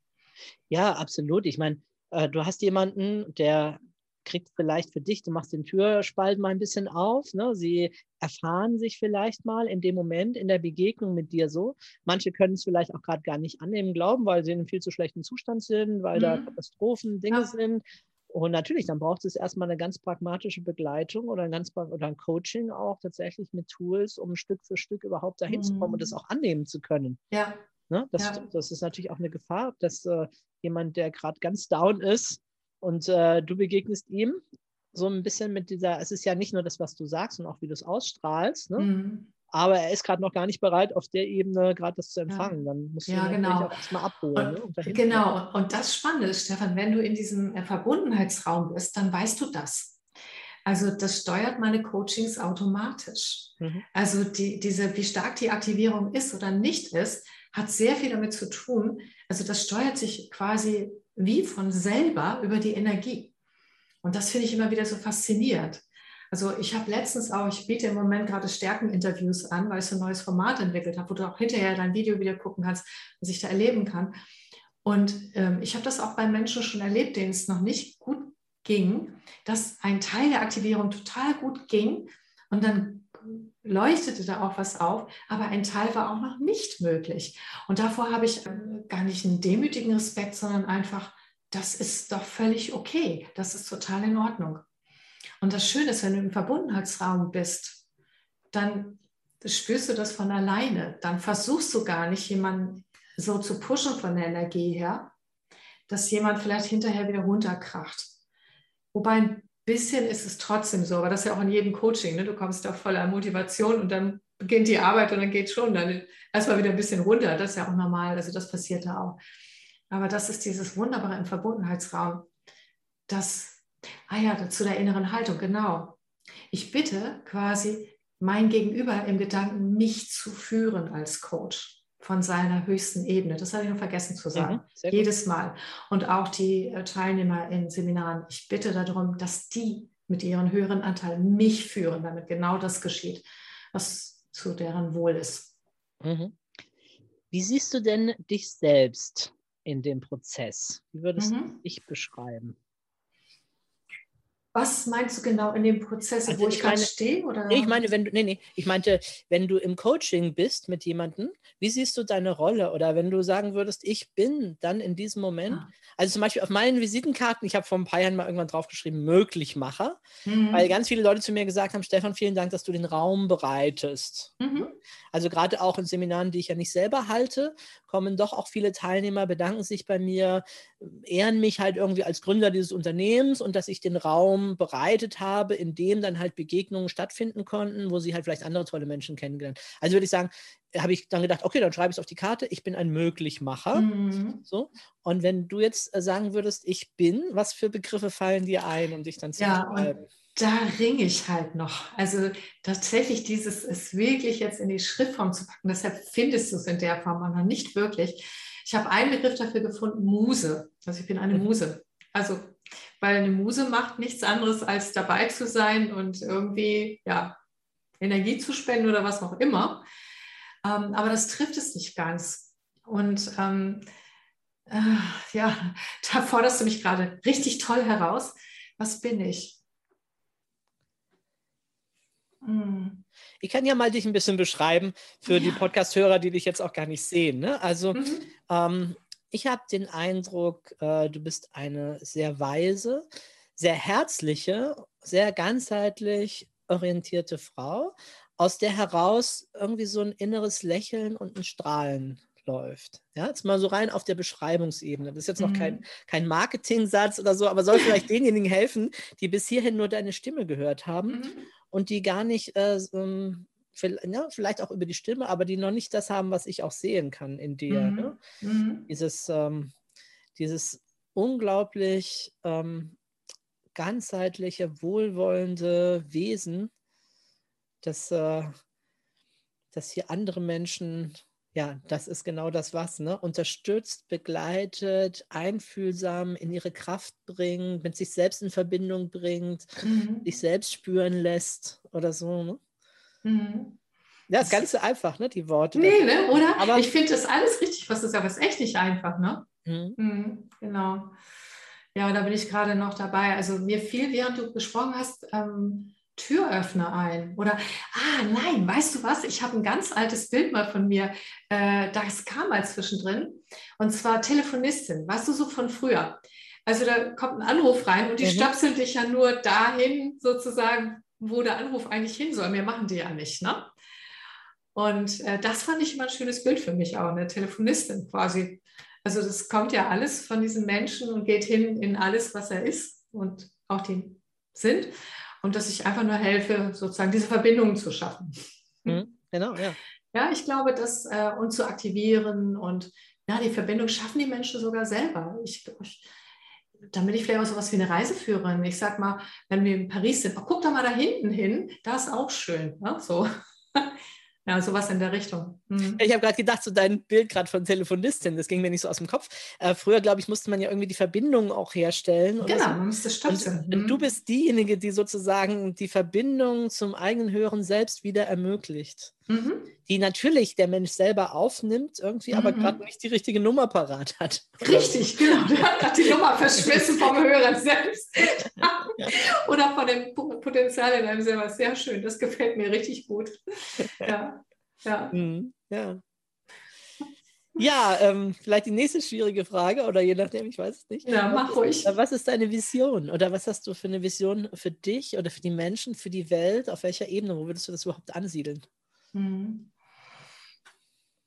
Ja, absolut. Ich meine, äh, du hast jemanden, der kriegt vielleicht für dich, du machst den Türspalt mal ein bisschen auf. Ne? Sie erfahren sich vielleicht mal in dem Moment, in der Begegnung mit dir so. Manche können es vielleicht auch gerade gar nicht annehmen, glauben, weil sie in einem viel zu schlechten Zustand sind, weil mhm. da Katastrophen, Dinge ja. sind. Und natürlich, dann braucht es erstmal eine ganz pragmatische Begleitung oder ein, ganz, oder ein Coaching auch tatsächlich mit Tools, um Stück für Stück überhaupt dahin mhm. zu kommen und das mhm. auch annehmen zu können. Ja. Ne? Das, ja. das ist natürlich auch eine Gefahr, dass äh, jemand, der gerade ganz down ist und äh, du begegnest ihm so ein bisschen mit dieser, es ist ja nicht nur das, was du sagst und auch wie du es ausstrahlst, ne? Mhm aber er ist gerade noch gar nicht bereit, auf der Ebene gerade das zu empfangen. Ja. Dann musst du ja, genau. auch erstmal abholen. Und, ne? genau, und das Spannende ist, Stefan, wenn du in diesem äh, Verbundenheitsraum bist, dann weißt du das. Also das steuert meine Coachings automatisch. Mhm. Also die, diese, wie stark die Aktivierung ist oder nicht ist, hat sehr viel damit zu tun. Also das steuert sich quasi wie von selber über die Energie. Und das finde ich immer wieder so faszinierend. Also ich habe letztens auch, ich biete im Moment gerade Stärkeninterviews an, weil ich so ein neues Format entwickelt habe, wo du auch hinterher dein Video wieder gucken kannst, was ich da erleben kann. Und ähm, ich habe das auch bei Menschen schon erlebt, denen es noch nicht gut ging, dass ein Teil der Aktivierung total gut ging und dann leuchtete da auch was auf, aber ein Teil war auch noch nicht möglich. Und davor habe ich ähm, gar nicht einen demütigen Respekt, sondern einfach, das ist doch völlig okay, das ist total in Ordnung. Und das Schöne ist, wenn du im Verbundenheitsraum bist, dann spürst du das von alleine. Dann versuchst du gar nicht, jemanden so zu pushen von der Energie her, dass jemand vielleicht hinterher wieder runterkracht. Wobei ein bisschen ist es trotzdem so, aber das ist ja auch in jedem Coaching. Ne? Du kommst da voller Motivation und dann beginnt die Arbeit und dann geht schon dann erstmal wieder ein bisschen runter. Das ist ja auch normal. Also das passiert da auch. Aber das ist dieses Wunderbare im Verbundenheitsraum, dass Ah ja, zu der inneren Haltung, genau. Ich bitte quasi mein Gegenüber im Gedanken, mich zu führen als Coach von seiner höchsten Ebene. Das habe ich noch vergessen zu sagen. Mhm, Jedes Mal. Und auch die äh, Teilnehmer in Seminaren. Ich bitte darum, dass die mit ihren höheren Anteilen mich führen, damit genau das geschieht, was zu deren Wohl ist. Mhm. Wie siehst du denn dich selbst in dem Prozess? Wie würdest mhm. du dich beschreiben? Was meinst du genau in dem Prozess, Also wo ich, ich gerade stehe? Oder? Nee, ich meine, wenn du, nee, nee, ich meinte, wenn du im Coaching bist mit jemandem, wie siehst du deine Rolle? Oder wenn du sagen würdest, ich bin dann in diesem Moment, Ah. also zum Beispiel auf meinen Visitenkarten, ich habe vor ein paar Jahren mal irgendwann draufgeschrieben, Möglichmacher, Mhm. weil ganz viele Leute zu mir gesagt haben, Stefan, vielen Dank, dass du den Raum bereitest. Mhm. Also gerade auch in Seminaren, die ich ja nicht selber halte, kommen doch auch viele Teilnehmer, bedanken sich bei mir, ehren mich halt irgendwie als Gründer dieses Unternehmens und dass ich den Raum bereitet habe, in dem dann halt Begegnungen stattfinden konnten, wo sie halt vielleicht andere tolle Menschen kennengelernt. Also würde ich sagen, habe ich dann gedacht, okay, dann schreibe ich es auf die Karte, ich bin ein Möglichmacher. Mhm. So. Und wenn du jetzt äh, sagen würdest, ich bin, was für Begriffe fallen dir ein, um dich dann zu Ja, da ringe ich halt noch. Also tatsächlich dieses es wirklich jetzt in die Schriftform zu packen, deshalb findest du es in der Form noch nicht wirklich. Ich habe einen Begriff dafür gefunden, Muse. Also ich bin eine Mhm. Muse. Also, weil eine Muse macht nichts anderes, als dabei zu sein und irgendwie, ja, Energie zu spenden oder was auch immer. Ähm, aber das trifft es nicht ganz. Und ähm, äh, ja, da forderst du mich gerade richtig toll heraus. Was bin ich? Hm. Ich kann ja mal dich ein bisschen beschreiben für die Ja. Podcast-Hörer, die dich jetzt auch gar nicht sehen. Ne? Also Mhm. ähm, ich habe den Eindruck, äh, du bist eine sehr weise, sehr herzliche, sehr ganzheitlich orientierte Frau, aus der heraus irgendwie so ein inneres Lächeln und ein Strahlen läuft. Ja, jetzt mal so rein auf der Beschreibungsebene. Das ist jetzt noch kein, Mhm. kein Marketing-Satz oder so, aber soll vielleicht denjenigen helfen, die bis hierhin nur deine Stimme gehört haben Mhm. und die gar nicht, äh, so, ähm, ja, vielleicht auch über die Stimme, aber die noch nicht das haben, was ich auch sehen kann in dir. Mhm. Ne? Mhm. Dieses, ähm, dieses unglaublich ähm, ganzheitliche, wohlwollende Wesen, das, äh, das hier andere Menschen, ja, das ist genau das was, ne? Unterstützt, begleitet, einfühlsam in ihre Kraft bringt, mit sich selbst in Verbindung bringt, Mhm. sich selbst spüren lässt oder so. Ne? Mhm. Ja, ist ganz so einfach, ne? Die Worte. Nee, ne? oder? Aber- ich finde das alles richtig, was du sagst, aber es ist echt nicht einfach, ne? Mhm. Mhm, genau. Ja, und da bin ich gerade noch dabei. Also mir fiel, während du gesprochen hast, ähm, Türöffner ein. Oder, ah, nein, weißt du was? Ich habe ein ganz altes Bild mal von mir. Äh, das kam mal zwischendrin. Und zwar Telefonistin, weißt du, so von früher. Also da kommt ein Anruf rein und die Mhm. stöpseln dich ja nur dahin, sozusagen, wo der Anruf eigentlich hin soll. Mehr machen die ja nicht, ne? Und äh, das fand ich immer ein schönes Bild für mich auch, eine Telefonistin quasi. Also das kommt ja alles von diesem Menschen und geht hin in alles, was er ist und auch die sind. Und dass ich einfach nur helfe, sozusagen diese Verbindungen zu schaffen. Mhm. Genau, ja. Ja, ich glaube, das äh, und zu aktivieren und ja, die Verbindung schaffen die Menschen sogar selber. Ich, ich, dann bin ich vielleicht auch sowas wie eine Reiseführerin. Ich sag mal, wenn wir in Paris sind, oh, guck doch mal da hinten hin, da ist auch schön. Ne? So. ja, sowas in der Richtung. Mhm. Ich habe gerade gedacht, so dein Bild gerade von Telefonistin, das ging mir nicht so aus dem Kopf. Äh, früher, glaube ich, musste man ja irgendwie die Verbindung auch herstellen. Genau, so. man müsste Und, stöpseln. und Mhm. du bist diejenige, die sozusagen die Verbindung zum eigenen höheren Selbst wieder ermöglicht. Mhm. Die natürlich der Mensch selber aufnimmt, irgendwie, aber Mhm. gerade nicht die richtige Nummer parat hat. Richtig, genau. Der hat gerade die Nummer verschmissen vom Hörer selbst. Oder von dem Po- Potenzial in einem selber. Sehr schön, das gefällt mir richtig gut. Ja, ja. Mhm, ja. Ja, ähm, vielleicht die nächste schwierige Frage oder je nachdem, ich weiß es nicht. ja mach ruhig. Was ist deine Vision oder was hast du für eine Vision für dich oder für die Menschen, für die Welt? Auf welcher Ebene? Wo würdest du das überhaupt ansiedeln? Mhm.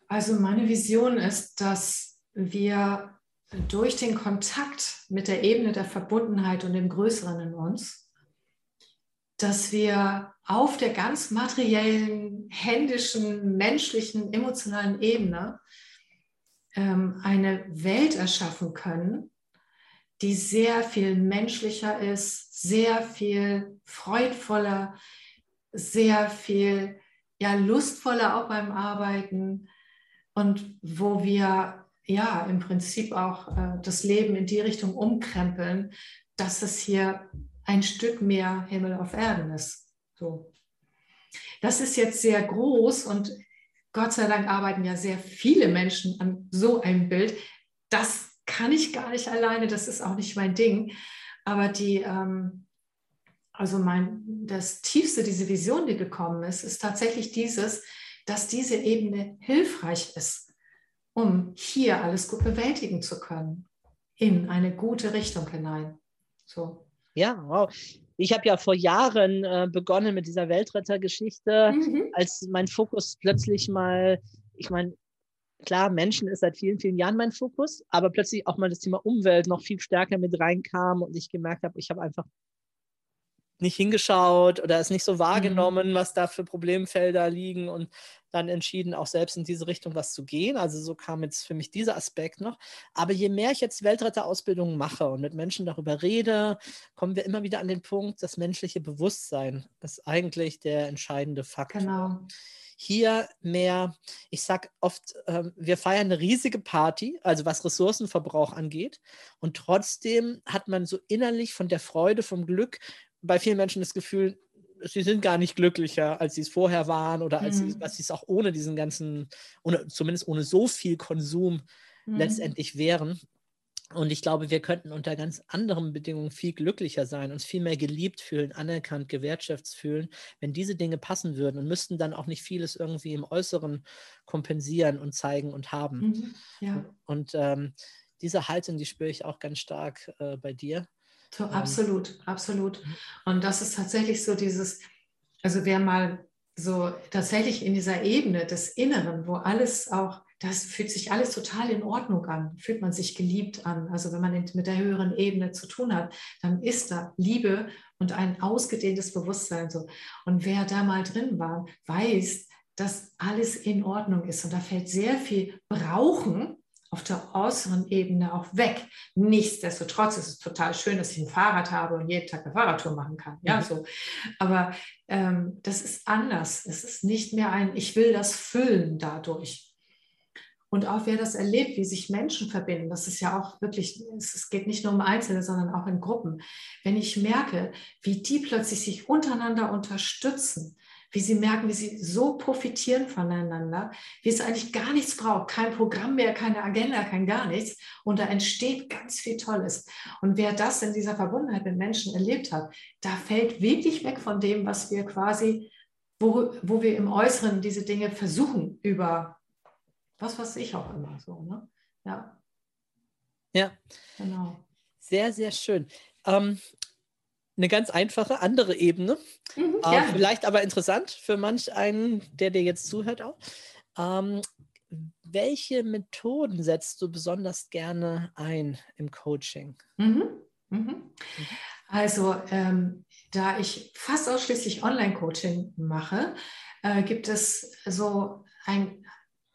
Also meine Vision ist, dass wir durch den Kontakt mit der Ebene der Verbundenheit und dem Größeren in uns, dass wir auf der ganz materiellen, händischen, menschlichen, emotionalen Ebene ähm, eine Welt erschaffen können, die sehr viel menschlicher ist, sehr viel freudvoller, sehr viel ja, lustvoller auch beim Arbeiten und wo wir ja im Prinzip auch äh, das Leben in die Richtung umkrempeln, dass es hier ein Stück mehr Himmel auf Erden ist. So. Das ist jetzt sehr groß und Gott sei Dank arbeiten ja sehr viele Menschen an so einem Bild. Das kann ich gar nicht alleine, das ist auch nicht mein Ding. Aber die, ähm, also mein, das tiefste, diese Vision, die gekommen ist, ist tatsächlich dieses, dass diese Ebene hilfreich ist, um hier alles gut bewältigen zu können, in eine gute Richtung hinein. So. Ja, wow. Ich habe ja vor Jahren äh, begonnen mit dieser Weltrettergeschichte, mhm. als mein Fokus plötzlich mal, ich meine, klar, Menschen ist seit vielen, vielen Jahren mein Fokus, aber plötzlich auch mal das Thema Umwelt noch viel stärker mit reinkam und ich gemerkt habe, ich habe einfach nicht hingeschaut oder es nicht so wahrgenommen, mhm. was da für Problemfelder liegen und dann entschieden, auch selbst in diese Richtung was zu gehen. Also so kam jetzt für mich dieser Aspekt noch. Aber je mehr ich jetzt Weltretterausbildungen mache und mit Menschen darüber rede, kommen wir immer wieder an den Punkt, das menschliche Bewusstsein ist eigentlich der entscheidende Faktor. Genau hier mehr, ich sage oft, äh, wir feiern eine riesige Party, also was Ressourcenverbrauch angeht. Und trotzdem hat man so innerlich von der Freude, vom Glück bei vielen Menschen das Gefühl, sie sind gar nicht glücklicher, als sie es vorher waren oder als mhm. sie, was sie es auch ohne diesen ganzen, ohne, zumindest ohne so viel Konsum mhm. letztendlich wären. Und ich glaube, wir könnten unter ganz anderen Bedingungen viel glücklicher sein, uns viel mehr geliebt fühlen, anerkannt, gewertschätzt fühlen, wenn diese Dinge passen würden und müssten dann auch nicht vieles irgendwie im Äußeren kompensieren und zeigen und haben. Mhm, ja. Und ähm, diese Haltung, die spüre ich auch ganz stark äh, bei dir. So, ähm, absolut, absolut. Mhm. Und das ist tatsächlich so dieses, also wer mal so tatsächlich in dieser Ebene des Inneren, wo alles auch das fühlt sich alles total in Ordnung an, fühlt man sich geliebt an. Also wenn man mit der höheren Ebene zu tun hat, dann ist da Liebe und ein ausgedehntes Bewusstsein so. Und wer da mal drin war, weiß, dass alles in Ordnung ist. Und da fällt sehr viel Brauchen auf der äußeren Ebene auch weg. Nichtsdestotrotz ist es total schön, dass ich ein Fahrrad habe und jeden Tag eine Fahrradtour machen kann. Ja, mhm. so. Aber ähm, das ist anders. Es ist nicht mehr ein, ich will das füllen dadurch. Und auch wer das erlebt, wie sich Menschen verbinden, das ist ja auch wirklich, es geht nicht nur um Einzelne, sondern auch in Gruppen. Wenn ich merke, wie die plötzlich sich untereinander unterstützen, wie sie merken, wie sie so profitieren voneinander, wie es eigentlich gar nichts braucht, kein Programm mehr, keine Agenda, kein gar nichts. Und da entsteht ganz viel Tolles. Und wer das in dieser Verbundenheit mit Menschen erlebt hat, da fällt wirklich weg von dem, was wir quasi, wo, wo wir im Äußeren diese Dinge versuchen über was weiß ich auch immer so. Ne? Ja. Ja. Genau. Sehr, sehr schön. Ähm, eine ganz einfache andere Ebene, mhm, äh, vielleicht aber interessant für manch einen, der dir jetzt zuhört auch. Ähm, welche Methoden setzt du besonders gerne ein im Coaching? Mhm. mhm. Also, ähm, da ich fast ausschließlich Online-Coaching mache, äh, gibt es so ein,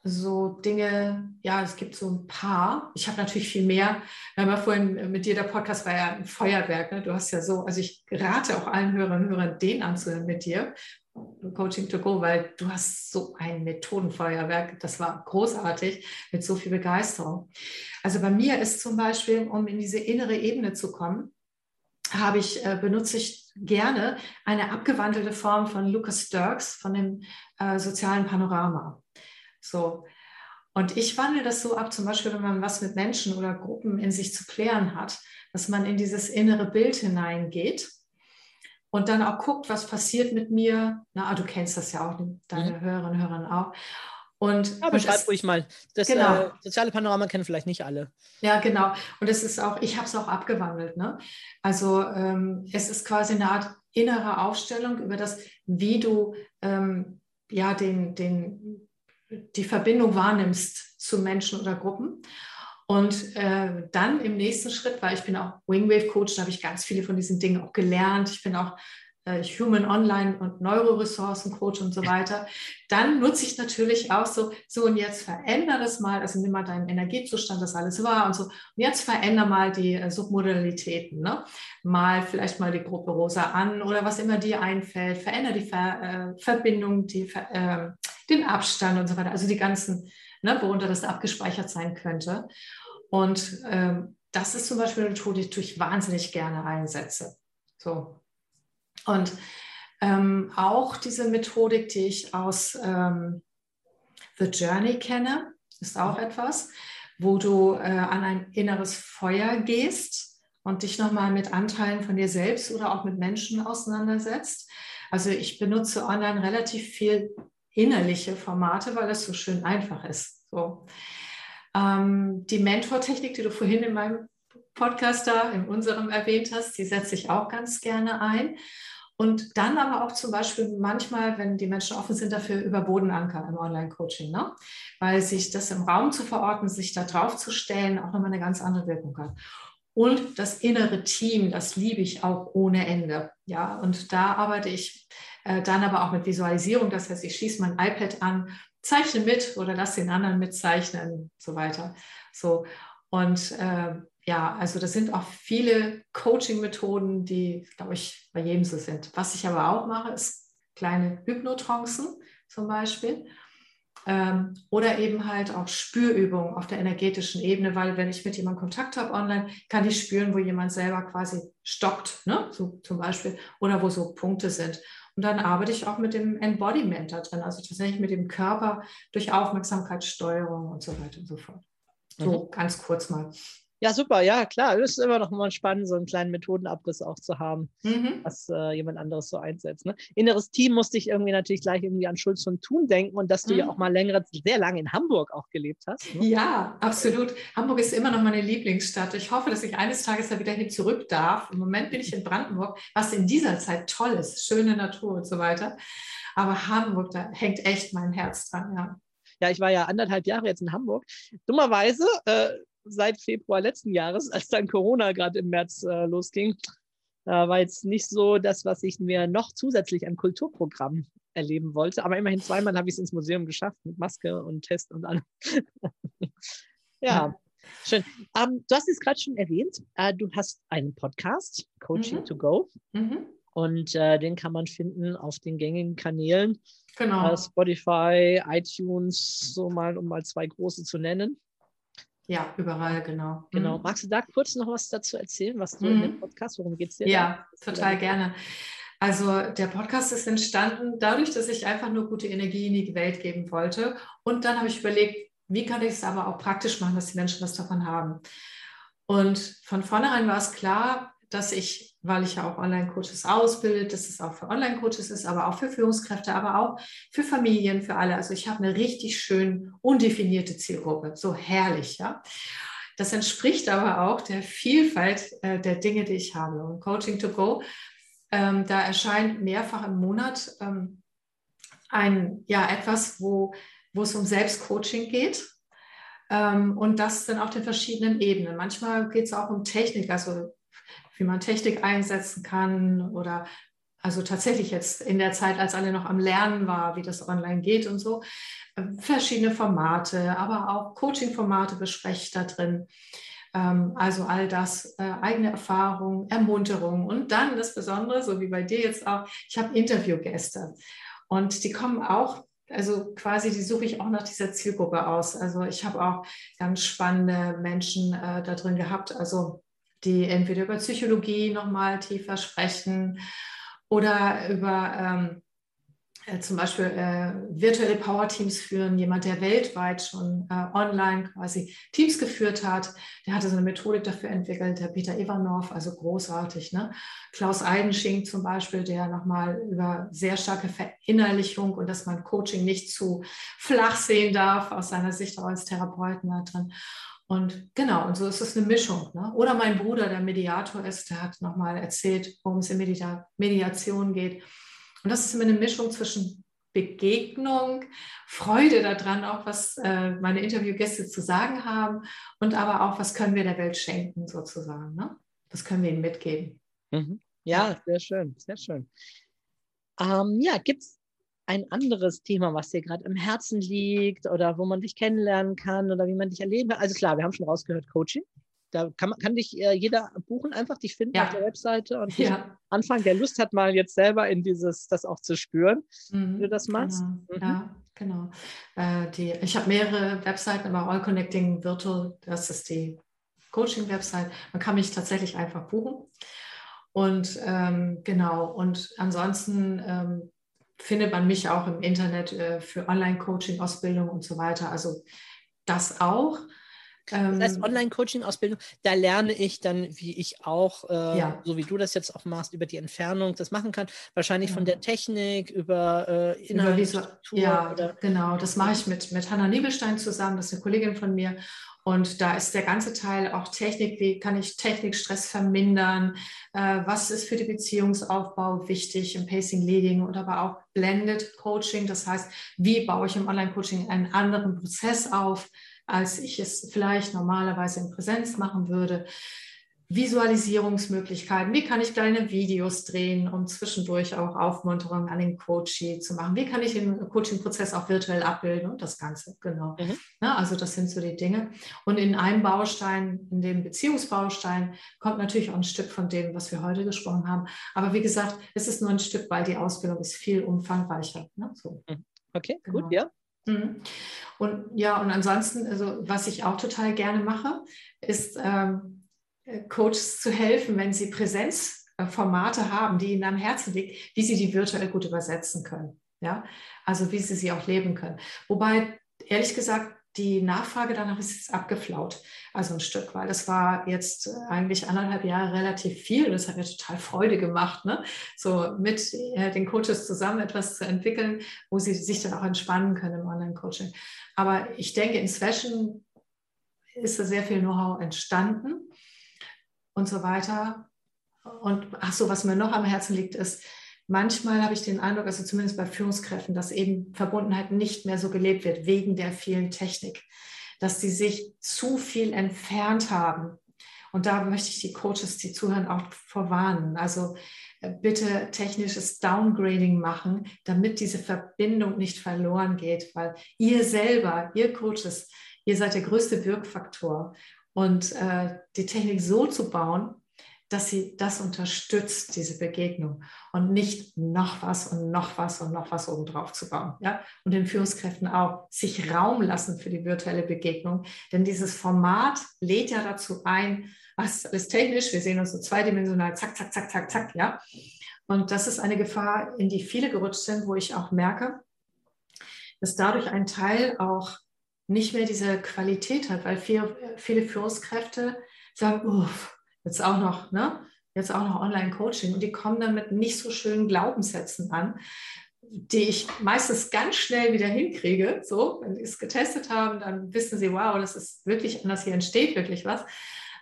so Dinge, ja, es gibt so ein paar. Ich habe natürlich viel mehr. Wir haben ja vorhin mit dir, der Podcast war ja ein Feuerwerk. Ne? Du hast ja so, also ich rate auch allen Hörern und Hörern, den anzuhören mit dir, Coaching to Go, weil du hast so ein Methodenfeuerwerk. Das war großartig mit so viel Begeisterung. Also bei mir ist zum Beispiel, um in diese innere Ebene zu kommen, habe ich, äh, benutze ich gerne eine abgewandelte Form von Lucas Sturks von dem äh, sozialen Panorama. So. Und ich wandle das so ab, zum Beispiel, wenn man was mit Menschen oder Gruppen in sich zu klären hat, dass man in dieses innere Bild hineingeht und dann auch guckt, was passiert mit mir. Na, du kennst das ja auch, deine mhm. Hörerinnen und Hörer auch. Und, ja, beschreib ruhig mal. Das genau. äh, soziale Panorama kennen vielleicht nicht alle. Ja, genau. Und es ist auch, ich habe es auch abgewandelt. Ne? Also ähm, es ist quasi eine Art innere Aufstellung über das, wie du ähm, ja den, den die Verbindung wahrnimmst zu Menschen oder Gruppen. Und äh, dann im nächsten Schritt, weil ich bin auch Wingwave Coach, da habe ich ganz viele von diesen Dingen auch gelernt. Ich bin auch äh, Human Online und Neuroressourcen Coach und so weiter. Dann nutze ich natürlich auch so, so und jetzt veränder das mal, also nimm mal deinen Energiezustand, das alles war und so. Und jetzt veränder mal die äh, Submodalitäten. Ne? Mal vielleicht mal die Gruppe Rosa an oder was immer dir einfällt. Veränder die Ver, äh, Verbindung, die Ver, äh, den Abstand und so weiter, also die ganzen, ne, worunter das abgespeichert sein könnte. Und ähm, das ist zum Beispiel eine Methode, die ich wahnsinnig gerne einsetze. So. Und ähm, auch diese Methodik, die ich aus ähm, The Journey kenne, ist auch etwas, wo du äh, an ein inneres Feuer gehst und dich nochmal mit Anteilen von dir selbst oder auch mit Menschen auseinandersetzt. Also ich benutze online relativ viel innerliche Formate, weil es so schön einfach ist. So. Ähm, die Mentor-Technik, die du vorhin in meinem Podcast da, in unserem erwähnt hast, die setze ich auch ganz gerne ein. Und dann aber auch zum Beispiel manchmal, wenn die Menschen offen sind dafür, über Bodenanker im Online-Coaching, ne? weil sich das im Raum zu verorten, sich da drauf zu stellen, auch nochmal eine ganz andere Wirkung hat. Und das innere Team, das liebe ich auch ohne Ende. Ja, und da arbeite ich äh, dann aber auch mit Visualisierung. Das heißt, ich schieße mein iPad an, zeichne mit oder lasse den anderen mitzeichnen und so weiter. So. Und äh, ja, also das sind auch viele Coaching-Methoden, die, glaube ich, bei jedem so sind. Was ich aber auch mache, ist kleine Hypnotrancen zum Beispiel. Ähm, oder eben halt auch Spürübungen auf der energetischen Ebene, weil wenn ich mit jemandem Kontakt habe online, kann ich spüren, wo jemand selber quasi stockt, ne? so zum Beispiel, oder wo so Punkte sind. Und dann arbeite ich auch mit dem Embodiment da drin, also tatsächlich mit dem Körper durch Aufmerksamkeitssteuerung und so weiter und so fort. So mhm. ganz kurz mal. Ja, super, ja, klar. Es ist immer noch mal spannend, so einen kleinen Methodenabriss auch zu haben, mhm. was äh, jemand anderes so einsetzt. Ne? Inneres Team musste ich irgendwie natürlich gleich irgendwie an Schulz und Thun denken und dass du mhm. ja auch mal längere, sehr lange in Hamburg auch gelebt hast. Ne? Ja, absolut. Hamburg ist immer noch meine Lieblingsstadt. Ich hoffe, dass ich eines Tages da wieder hin zurück darf. Im Moment bin ich in Brandenburg, was in dieser Zeit toll ist, schöne Natur und so weiter. Aber Hamburg, da hängt echt mein Herz dran, ja. Ja, ich war ja anderthalb Jahre jetzt in Hamburg. Dummerweise äh, seit Februar letzten Jahres, als dann Corona gerade im März äh, losging, äh, war jetzt nicht so das, was ich mir noch zusätzlich an Kulturprogramm erleben wollte. Aber immerhin zweimal habe ich es ins Museum geschafft mit Maske und Test und allem. ja, schön. Ähm, du hast es gerade schon erwähnt. Äh, du hast einen Podcast, Coaching mhm. to Go. Mhm. Und äh, den kann man finden auf den gängigen Kanälen. Genau. Äh, Spotify, iTunes, so mal, um mal zwei große zu nennen. Ja, überall, genau. Genau. Mhm. Magst du da kurz noch was dazu erzählen, was du mhm. in dem Podcast, worum geht es dir? Ja, da? total gerne. Also der Podcast ist entstanden dadurch, dass ich einfach nur gute Energie in die Welt geben wollte. Und dann habe ich überlegt, wie kann ich es aber auch praktisch machen, dass die Menschen was davon haben. Und von vornherein war es klar, dass ich, weil ich ja auch Online-Coaches ausbilde, dass es auch für Online-Coaches ist, aber auch für Führungskräfte, aber auch für Familien, für alle. Also ich habe eine richtig schön undefinierte Zielgruppe, so herrlich, ja. Das entspricht aber auch der Vielfalt äh, der Dinge, die ich habe. Und Coaching to Go, ähm, da erscheint mehrfach im Monat ähm, ein, ja, etwas, wo, wo es um Selbstcoaching geht. Ähm, und das dann auf den verschiedenen Ebenen. Manchmal geht es auch um Technik, also wie man Technik einsetzen kann oder also tatsächlich jetzt in der Zeit, als alle noch am Lernen war, wie das online geht und so, ähm, verschiedene Formate, aber auch Coaching-Formate bespreche ich da drin. Ähm, also all das, äh, eigene Erfahrung, Ermunterung und dann das Besondere, so wie bei dir jetzt auch, ich habe Interviewgäste und die kommen auch also quasi, die suche ich auch nach dieser Zielgruppe aus. Also ich habe auch ganz spannende Menschen äh, da drin gehabt. Also die entweder über Psychologie nochmal tiefer sprechen oder über ähm, äh, zum Beispiel äh, virtuelle Power-Teams führen. Jemand, der weltweit schon äh, online quasi Teams geführt hat, der hatte so eine Methodik dafür entwickelt, der Peter Ivanov, also großartig. Ne? Klaus Eidenschink zum Beispiel, der nochmal über sehr starke Verinnerlichung und dass man Coaching nicht zu flach sehen darf, aus seiner Sicht auch als Therapeuten da drin. Und genau, und so ist es eine Mischung. Ne? Oder mein Bruder, der Mediator ist, der hat nochmal erzählt, worum es in Media Mediation geht. Und das ist immer eine Mischung zwischen Begegnung, Freude daran, auch was äh, meine Interviewgäste zu sagen haben und aber auch, was können wir der Welt schenken sozusagen. Ne? Was können wir ihnen mitgeben. Mhm. Ja, sehr schön, sehr schön. Ähm, ja, gibt es ein anderes Thema, was dir gerade im Herzen liegt oder wo man dich kennenlernen kann oder wie man dich erleben kann? Also klar, wir haben schon rausgehört, Coaching. Da kann, man, kann dich äh, jeder buchen, einfach dich finden ja. auf der Webseite und ja. anfangen, der Lust hat, mal jetzt selber in dieses, das auch zu spüren, mhm, wie du das machst. Genau. Mhm. Ja, genau. Äh, die, ich habe mehrere Webseiten, aber All Connecting Virtual, das ist die Coaching-Website. Man kann mich tatsächlich einfach buchen. Und ähm, genau, und ansonsten ähm, findet man mich auch im Internet äh, für Online-Coaching, Ausbildung und so weiter. Also das auch. Das heißt, Ähm, Online-Coaching-Ausbildung, da lerne ich dann, wie ich auch, äh, Ja. so wie du das jetzt auch machst, über die Entfernung das machen kann. Wahrscheinlich von Genau. der Technik, über äh, Über Inhalt, Struktur ja, oder genau. Das mache ich mit, mit Hanna Niebelstein zusammen. Das ist eine Kollegin von mir. Und da ist der ganze Teil auch Technik. Wie kann ich Technikstress vermindern? Äh, was ist für den Beziehungsaufbau wichtig im Pacing Leading und aber auch Blended Coaching? Das heißt, wie baue ich im Online-Coaching einen anderen Prozess auf, als ich es vielleicht normalerweise in Präsenz machen würde? Visualisierungsmöglichkeiten, wie kann ich kleine Videos drehen, um zwischendurch auch Aufmunterung an den Coachee zu machen, wie kann ich den Coaching-Prozess auch virtuell abbilden und das Ganze, genau. Mhm. Ja, also das sind so die Dinge. Und in einem Baustein, in dem Beziehungsbaustein, kommt natürlich auch ein Stück von dem, was wir heute gesprochen haben. Aber wie gesagt, es ist nur ein Stück, weil die Ausbildung ist viel umfangreicher. Ne? So. Okay, Genau. gut, ja. Mhm. Und ja, und ansonsten, also was ich auch total gerne mache, ist ähm, äh, Coaches zu helfen, wenn sie Präsenzformate haben, die ihnen am Herzen liegen, wie sie die virtuell gut übersetzen können. Ja, also wie sie sie auch leben können. Wobei, ehrlich gesagt, die Nachfrage danach ist jetzt abgeflaut, also ein Stück, weil das war jetzt äh, eigentlich anderthalb Jahre relativ viel. Das hat mir total Freude gemacht, ne? so mit äh, den Coaches zusammen etwas zu entwickeln, wo sie sich dann auch entspannen können im Online-Coaching. Aber ich denke, inzwischen ist da sehr viel Know-how entstanden und so weiter. Und ach so, was mir noch am Herzen liegt, ist, manchmal habe ich den Eindruck, also zumindest bei Führungskräften, dass eben Verbundenheit nicht mehr so gelebt wird wegen der vielen Technik, dass sie sich zu viel entfernt haben. Und da möchte ich die Coaches, die zuhören, auch vorwarnen. Also äh, bitte technisches Downgrading machen, damit diese Verbindung nicht verloren geht, weil ihr selber, ihr Coaches, ihr seid der größte Wirkfaktor. Und äh, die Technik so zu bauen, dass sie das unterstützt, diese Begegnung und nicht noch was und noch was und noch was obendrauf zu bauen. Ja? Und den Führungskräften auch sich Raum lassen für die virtuelle Begegnung. Denn dieses Format lädt ja dazu ein, was ist technisch, wir sehen uns so zweidimensional, zack, zack, zack, zack, zack, ja. Und das ist eine Gefahr, in die viele gerutscht sind, wo ich auch merke, dass dadurch ein Teil auch nicht mehr diese Qualität hat, weil viele, viele Führungskräfte sagen, uff, jetzt auch noch, ne? Jetzt auch noch Online-Coaching und die kommen dann mit nicht so schönen Glaubenssätzen an, die ich meistens ganz schnell wieder hinkriege. So, wenn die es getestet haben, dann wissen sie, wow, das ist wirklich anders, hier entsteht wirklich was.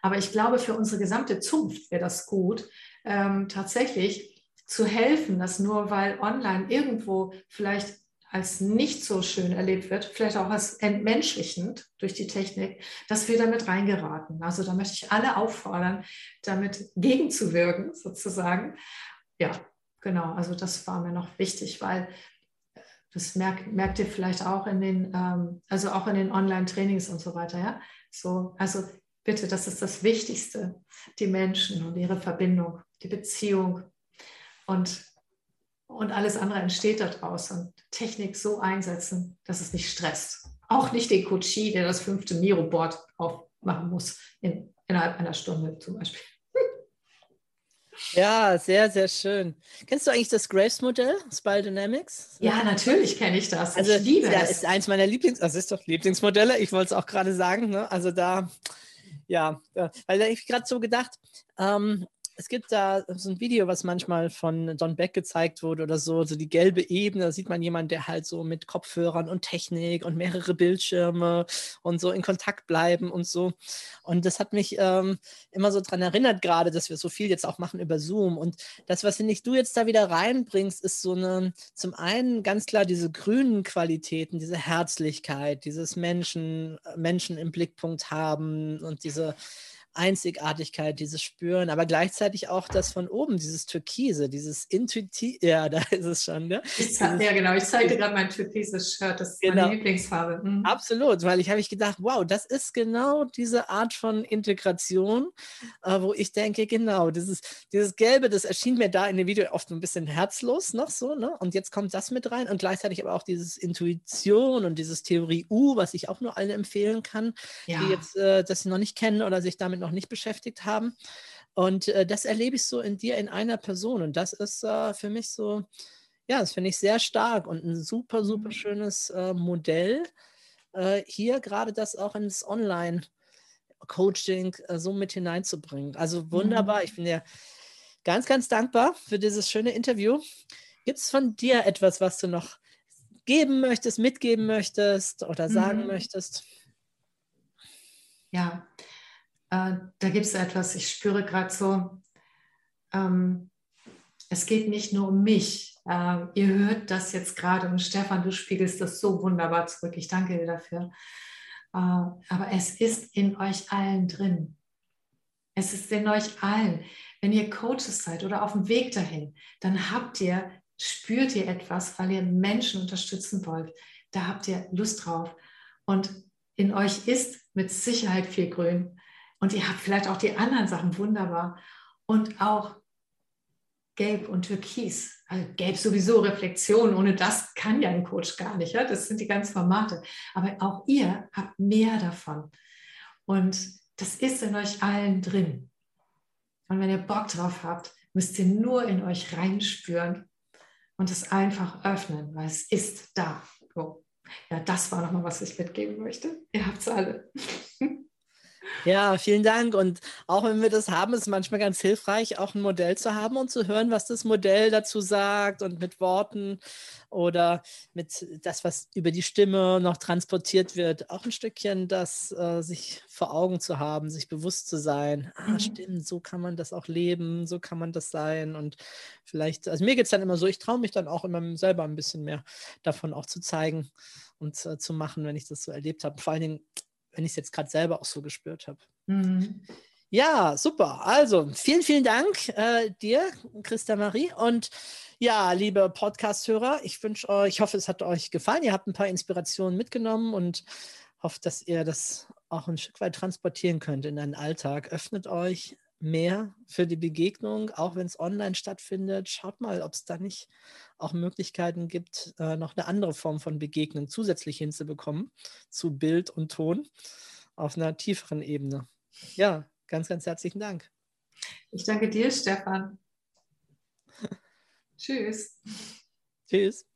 Aber ich glaube, für unsere gesamte Zunft wäre das gut, ähm, tatsächlich zu helfen, dass nur weil online irgendwo vielleicht als nicht so schön erlebt wird, vielleicht auch als entmenschlichend durch die Technik, dass wir damit reingeraten. Also da möchte ich alle auffordern, damit gegenzuwirken, sozusagen. Ja, genau. Also das war mir noch wichtig, weil das merkt, merkt ihr vielleicht auch in den, ähm, also auch in den Online-Trainings und so weiter, ja. So, also bitte, das ist das Wichtigste, die Menschen und ihre Verbindung, die Beziehung und und alles andere entsteht daraus. Und Technik so einsetzen, dass es nicht stresst. Auch nicht den Coachie, der das fünfte Miro-Board aufmachen muss, in, innerhalb einer Stunde zum Beispiel. Ja, sehr, sehr schön. Kennst du eigentlich das Graves-Modell, Spire Dynamics? Ja, natürlich kenne ich das. Also, ich liebe ja, es. ist eins meiner Lieblings-, das ist doch Lieblingsmodelle. Ich wollte es auch gerade sagen. Ne? Also da, ja, ja, weil da ich gerade so gedacht, ähm, es gibt da so ein Video, was manchmal von Don Beck gezeigt wurde oder so, so die gelbe Ebene, da sieht man jemanden, der halt so mit Kopfhörern und Technik und mehrere Bildschirme und so in Kontakt bleiben und so. Und das hat mich ähm, immer so dran erinnert, gerade, dass wir so viel jetzt auch machen über Zoom. Und das, was ich, du jetzt da wieder reinbringst, ist so eine, zum einen ganz klar diese grünen Qualitäten, diese Herzlichkeit, dieses Menschen, Menschen im Blickpunkt haben und diese Einzigartigkeit, dieses Spüren, aber gleichzeitig auch das von oben, dieses Türkise, dieses Intuitiv, ja, da ist es schon, ne? Ich zeig, ja, genau. Ich zeige dir gerade mein türkises Shirt. Das ist Genau. meine Lieblingsfarbe. Mhm. Absolut, weil ich habe ich gedacht, wow, das ist genau diese Art von Integration, äh, wo ich denke, genau, dieses, dieses Gelbe, das erschien mir da in dem Video oft ein bisschen herzlos noch so, ne? Und jetzt kommt das mit rein und gleichzeitig aber auch dieses Intuition und dieses Theorie U, was ich auch nur allen empfehlen kann, Ja. die jetzt äh, das noch nicht kennen oder sich damit noch nicht beschäftigt haben. Und äh, das erlebe ich so in dir in einer Person. Und das ist äh, für mich so, ja, das finde ich sehr stark und ein super, super schönes äh, Modell, äh, hier gerade das auch ins Online Coaching äh, so mit hineinzubringen. Also wunderbar. Mhm. Ich bin dir ganz, ganz dankbar für dieses schöne Interview. Gibt es von dir etwas, was du noch geben möchtest, mitgeben möchtest oder sagen mhm. möchtest? Ja, äh, da gibt es etwas, ich spüre gerade so, ähm, es geht nicht nur um mich. Äh, ihr hört das jetzt gerade und Stefan, du spiegelst das so wunderbar zurück. Ich danke dir dafür. Äh, aber es ist in euch allen drin. Es ist in euch allen. Wenn ihr Coaches seid oder auf dem Weg dahin, dann habt ihr, spürt ihr etwas, weil ihr Menschen unterstützen wollt. Da habt ihr Lust drauf. Und in euch ist mit Sicherheit viel Grün. Und ihr habt vielleicht auch die anderen Sachen wunderbar. Und auch Gelb und Türkis. Also Gelb sowieso Reflexion. Ohne das kann ja ein Coach gar nicht. Ja? Das sind die ganzen Formate. Aber auch ihr habt mehr davon. Und das ist in euch allen drin. Und wenn ihr Bock drauf habt, müsst ihr nur in euch reinspüren und es einfach öffnen, weil es ist da. So. Ja, das war nochmal, was ich mitgeben möchte. Ihr habt es alle. Ja, vielen Dank. Und auch wenn wir das haben, ist es manchmal ganz hilfreich, auch ein Modell zu haben und zu hören, was das Modell dazu sagt und mit Worten oder mit das, was über die Stimme noch transportiert wird, auch ein Stückchen das äh, sich vor Augen zu haben, sich bewusst zu sein. Ah, mhm. stimmt, so kann man das auch leben, so kann man das sein. Und vielleicht, also mir geht es dann immer so, ich traue mich dann auch immer selber ein bisschen mehr davon auch zu zeigen und äh, zu machen, wenn ich das so erlebt habe. Vor allen Dingen wenn ich es jetzt gerade selber auch so gespürt habe. Mhm. Ja, super. Also vielen, vielen Dank äh, dir, Christa Marie. Und ja, liebe Podcast-Hörer, ich wünsche euch, ich hoffe, es hat euch gefallen. Ihr habt ein paar Inspirationen mitgenommen und hoffe, dass ihr das auch ein Stück weit transportieren könnt in den Alltag. Öffnet euch mehr für die Begegnung, auch wenn es online stattfindet. Schaut mal, ob es da nicht auch Möglichkeiten gibt, äh, noch eine andere Form von Begegnung zusätzlich hinzubekommen zu Bild und Ton auf einer tieferen Ebene. Ja, ganz, ganz herzlichen Dank. Ich danke dir, Stefan. Tschüss. Tschüss.